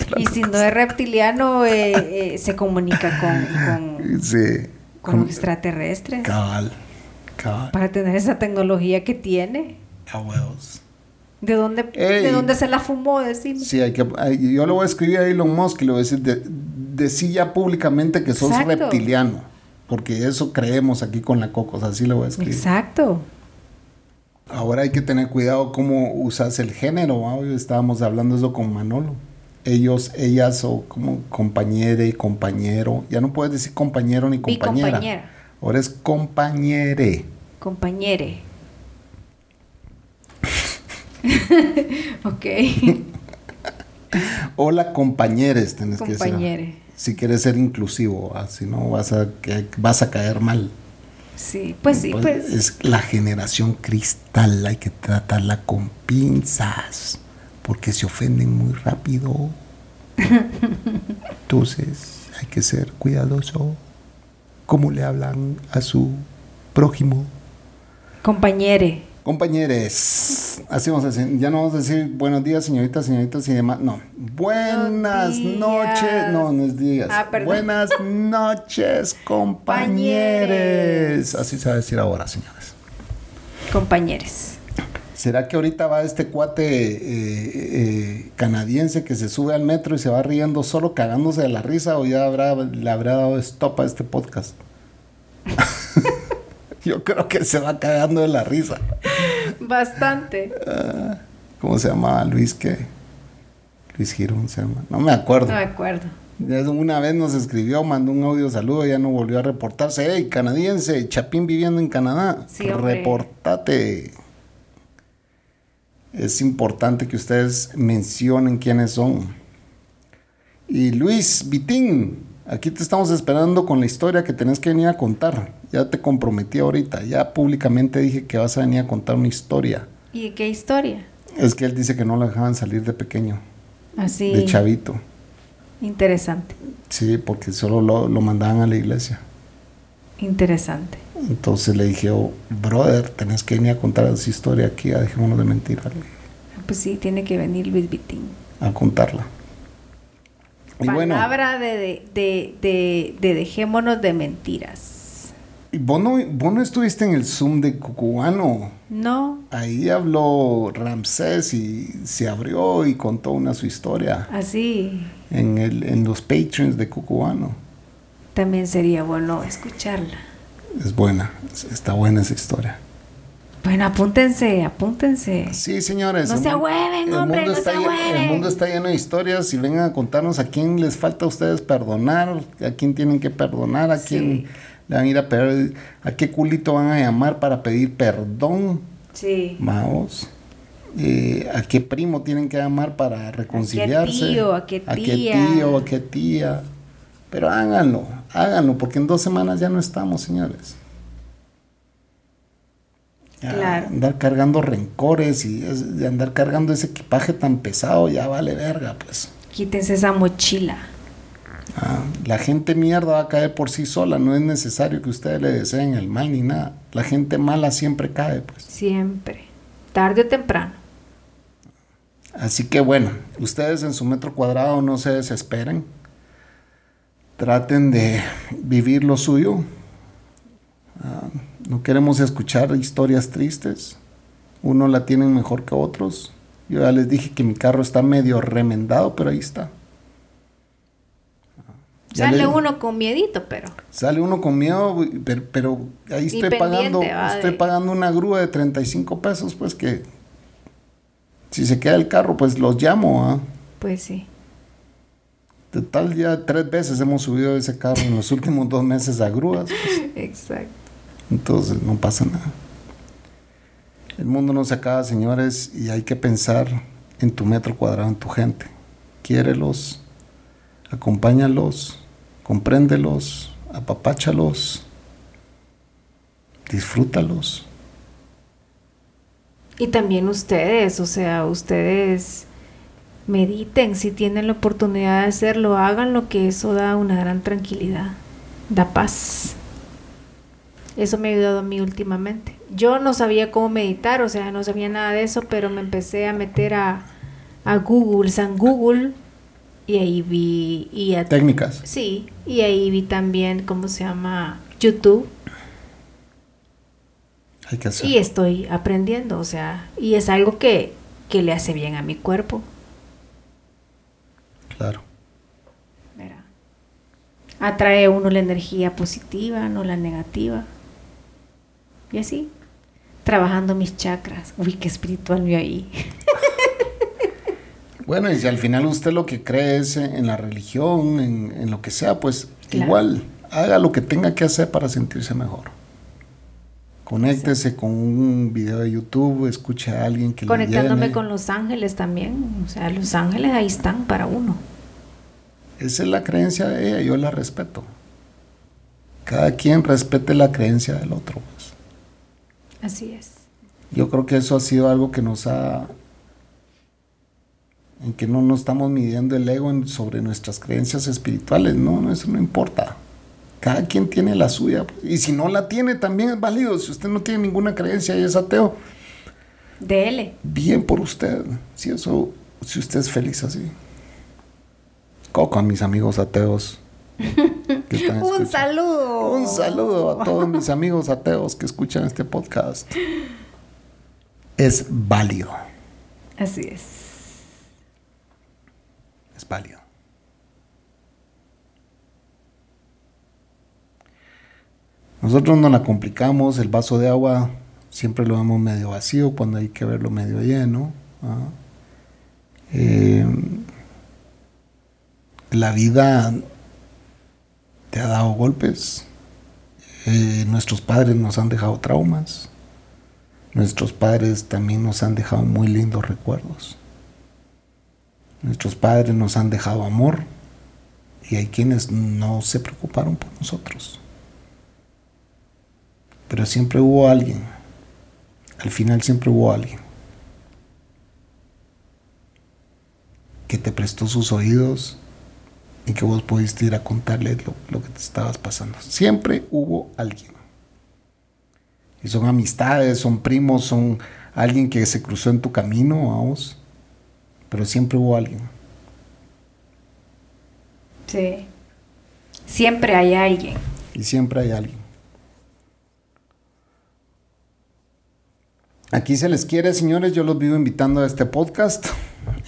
Y si no es reptiliano, eh, eh, se comunica con, con, Sí. con Con- extraterrestres Cabal. Cabal. para tener esa tecnología que tiene. A huevos. ¿De dónde, Ey. ¿de dónde se la fumó? Decime. Sí, hay que, yo le voy a escribir a Elon Musk y le voy a decir, de, decí ya públicamente que sos Exacto. reptiliano. Porque eso creemos aquí con la Cocos, así le voy a escribir. Exacto. Ahora hay que tener cuidado cómo usas el género. Hoy estábamos hablando eso con Manolo. Ellos, ellas o como compañere y compañero. Ya no puedes decir compañero ni Y compañera. compañera. Ahora es compañere. Compañere. ok. Hola compañeres, tenés que decir. Compañere. Si quieres ser inclusivo, ¿va? si no vas a, que- vas a caer mal. Sí, pues sí, Pues, pues. Es la generación cristal, hay que tratarla con pinzas, porque se ofenden muy rápido. Entonces, hay que ser cuidadoso. ¿Cómo le hablan a su prójimo? Compañere. Compañeros, así vamos a decir, ya no vamos a decir buenos días, señoritas, señoritas y demás. No, buenas noches. No, no es días. Ah, perdón. buenas noches, compañeros. Así se va a decir ahora, señores. Compañeres. ¿Será que ahorita va este cuate eh, eh, canadiense que se sube al metro y se va riendo solo cagándose de la risa o ya habrá, le habrá dado stop a este podcast? Yo creo que se va cagando de la risa. Bastante. Ah, ¿Cómo se llamaba? Luis qué? Luis Girón se llama. No me acuerdo. No me acuerdo. Una vez nos escribió, mandó un audio saludo, ya no volvió a reportarse. Hey, canadiense, Chapín viviendo en Canadá. Sí, hombre. Reportate. Es importante que ustedes mencionen quiénes son. Y Luis Vitín, aquí te estamos esperando con la historia que tenés que venir a contar. Ya te comprometí ahorita, ya públicamente dije que vas a venir a contar una historia. ¿Y qué historia? Es que él dice que no lo dejaban salir de pequeño, Así. de chavito. Interesante. Sí, porque solo lo, lo mandaban a la iglesia. Interesante. Entonces le dije, oh, brother, tenés que venir a contar esa historia aquí, a dejémonos de mentira. le dije, Pues sí, tiene que venir Luis Vitín. A contarla. Y bueno, Palabra de, de, de, de, de dejémonos de mentiras. Vos no, vos no estuviste en el Zoom de Cucubano. No, Ahí habló Ramsés y se abrió y contó una su historia así en, el, en los Patreons de Cucubano. también sería bueno escucharla. Es buena, es- está buena esa historia. Bueno, apúntense, apúntense. Sí, señores. No se el hombre, no se ahueven. El mundo está lleno de historias y vengan a contarnos a quién les falta a ustedes perdonar, a quién tienen que perdonar, a Sí. Le van a ir a pedir, a qué culito van a llamar para pedir perdón, Sí. maos. Eh, a qué primo tienen que llamar para reconciliarse. tío, a qué A qué tía. tío, a qué tía. Pero háganlo, háganlo, porque en dos semanas ya no estamos, señores. Ya, Claro. Andar cargando rencores y es- andar cargando ese equipaje tan pesado ya vale verga, pues. Quítense esa mochila. Ah, la gente mierda va a caer por sí sola, no es necesario que ustedes le deseen el mal ni nada. La gente mala siempre cae, pues. Siempre. Tarde o temprano. Así que bueno, ustedes en su metro cuadrado no se desesperen. Traten de vivir lo suyo. Ah, no queremos escuchar historias tristes. Uno la tienen mejor que otros. Yo ya les dije que mi carro está medio remendado, pero ahí está. Sale le- uno con miedito, pero. Sale uno con miedo, pero, pero ahí estoy pagando, va, estoy de- pagando una grúa de 35 pesos, pues que si se queda el carro, pues los llamo, ¿ah? Pues sí. Total, ya tres veces hemos subido ese carro en los últimos dos meses a grúas, pues, Exacto. entonces no pasa nada. El mundo no se acaba, señores, y hay que pensar en tu metro cuadrado, en tu gente. Quiérelos, acompáñalos, compréndelos, apapáchalos, disfrútalos. Y también ustedes, o sea, ustedes mediten, si tienen la oportunidad de hacerlo, háganlo, que eso da una gran tranquilidad, da paz. Eso me ha ayudado a mí últimamente. Yo no sabía cómo meditar, o sea, no sabía nada de eso, pero me empecé a meter a, a Google, San Google, y ahí vi, y a- Técnicas. sí, y ahí vi también, ¿cómo se llama? YouTube. Hay que hacer. Y estoy aprendiendo, o sea, y es algo que, que le hace bien a mi cuerpo. Claro. Mira. Atrae a uno la energía positiva, no la negativa. Y así, trabajando mis chakras. Uy, qué espiritual me ahí. Bueno, y si al final usted lo que cree es en la religión, en, en lo que sea, pues Claro. igual, haga lo que tenga que hacer para sentirse mejor. Conéctese con un video de YouTube, escuche a alguien que Conectándome le con los ángeles también. O sea, los ángeles ahí están para uno. Esa es la creencia de ella, yo la respeto. Cada quien respete la creencia del otro. pues. Así es. Yo creo que eso ha sido algo que nos ha... En que no nos estamos midiendo el ego en- sobre nuestras creencias espirituales. No, no, eso no importa. Cada quien tiene la suya. pues. Y si no la tiene, también es válido. Si usted no tiene ninguna creencia y es ateo, Dele. bien por usted. Si eso, si usted es feliz así. Coco a mis amigos ateos. Un saludo. Un saludo a todos mis amigos ateos que escuchan este podcast. Es válido. Así es. Es válido. Nosotros no la complicamos, el vaso de agua siempre lo vemos medio vacío cuando hay que verlo medio lleno. ¿ah? Eh, la vida te ha dado golpes, eh, nuestros padres nos han dejado traumas, nuestros padres también nos han dejado muy lindos recuerdos. Nuestros padres nos han dejado amor y hay quienes no se preocuparon por nosotros. Pero siempre hubo alguien, al final siempre hubo alguien que te prestó sus oídos, y que vos pudiste ir a contarle lo, lo que te estabas pasando. Siempre hubo alguien. Y son amistades, son primos, son alguien que se cruzó en tu camino, vamos. Pero siempre hubo alguien. Sí. Siempre hay alguien. Y siempre hay alguien. Aquí se les quiere, señores. Yo los vivo invitando a este podcast.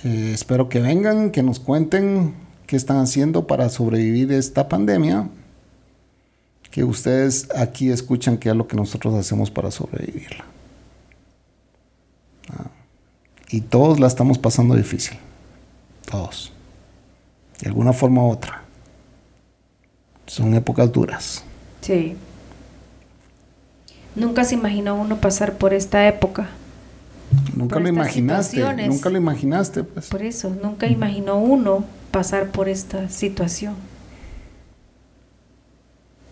Eh, espero que vengan, que nos cuenten qué están haciendo para sobrevivir esta pandemia. Que ustedes aquí escuchan qué es lo que nosotros hacemos para sobrevivirla. Ah, Y todos la estamos pasando difícil. Todos. De alguna forma u otra. Son épocas duras. Sí. Nunca se imaginó uno pasar por esta época. Nunca Por lo imaginaste. Nunca lo imaginaste, pues. Por eso, nunca imaginó uno pasar por esta situación.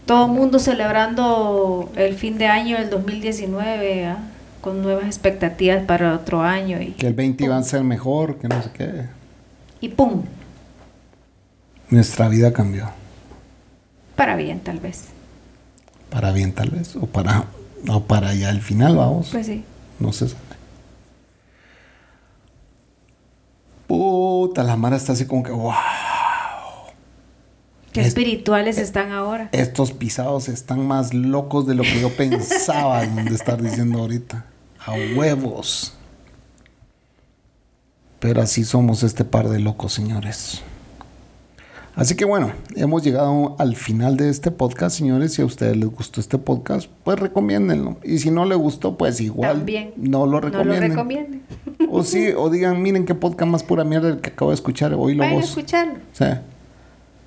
Todo el mundo celebrando el fin de año del 2019, ¿ah? Con nuevas expectativas para otro año. Y, Que el 20 iba a ser mejor, que no sé qué. y ¡pum! Nuestra vida cambió. Para bien, tal vez. Para bien, tal vez. O para, o para ya al final, vamos. Pues sí. No se sabe. Puta, la Mara está así como que, wow. Qué Es- espirituales están ahora. Estos pisados están más locos de lo que yo pensaba de estar diciendo ahorita. A huevos. Pero así somos este par de locos, señores. Así que bueno, hemos llegado al final de este podcast, señores. Si a ustedes les gustó este podcast, pues recomiéndenlo. Y si no les gustó, pues igual También. no lo No lo recomienden. recomienden. o sí, o digan, miren qué podcast más pura mierda el que acabo de escuchar. Hoy lo Vayan a escucharlo. Sea,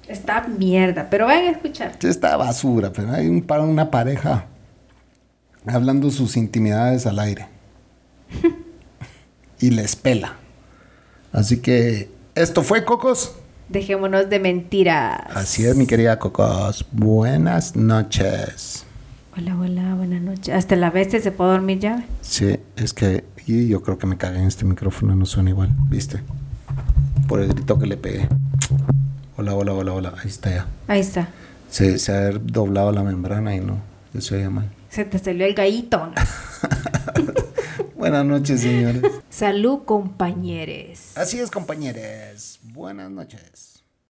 Está mierda, pero vayan a escuchar. esta basura, pero hay un, para una pareja hablando sus intimidades al aire. y les pela. Así que esto fue Cocos. Dejémonos de mentiras. Así es, mi querida Cocos. Buenas noches. Hola, hola, buenas noches. Hasta la bestia se puede dormir ya. Sí, es que y yo creo que me cagué en este micrófono, no suena igual, ¿viste? Por el grito que le pegué. Hola, hola, hola, hola. Ahí está ya. Ahí está. Se, se ha doblado la membrana y no, se oía mal. Se te salió el gallito. Buenas noches, señores. Salud, compañeros. Así es, compañeros. Buenas noches.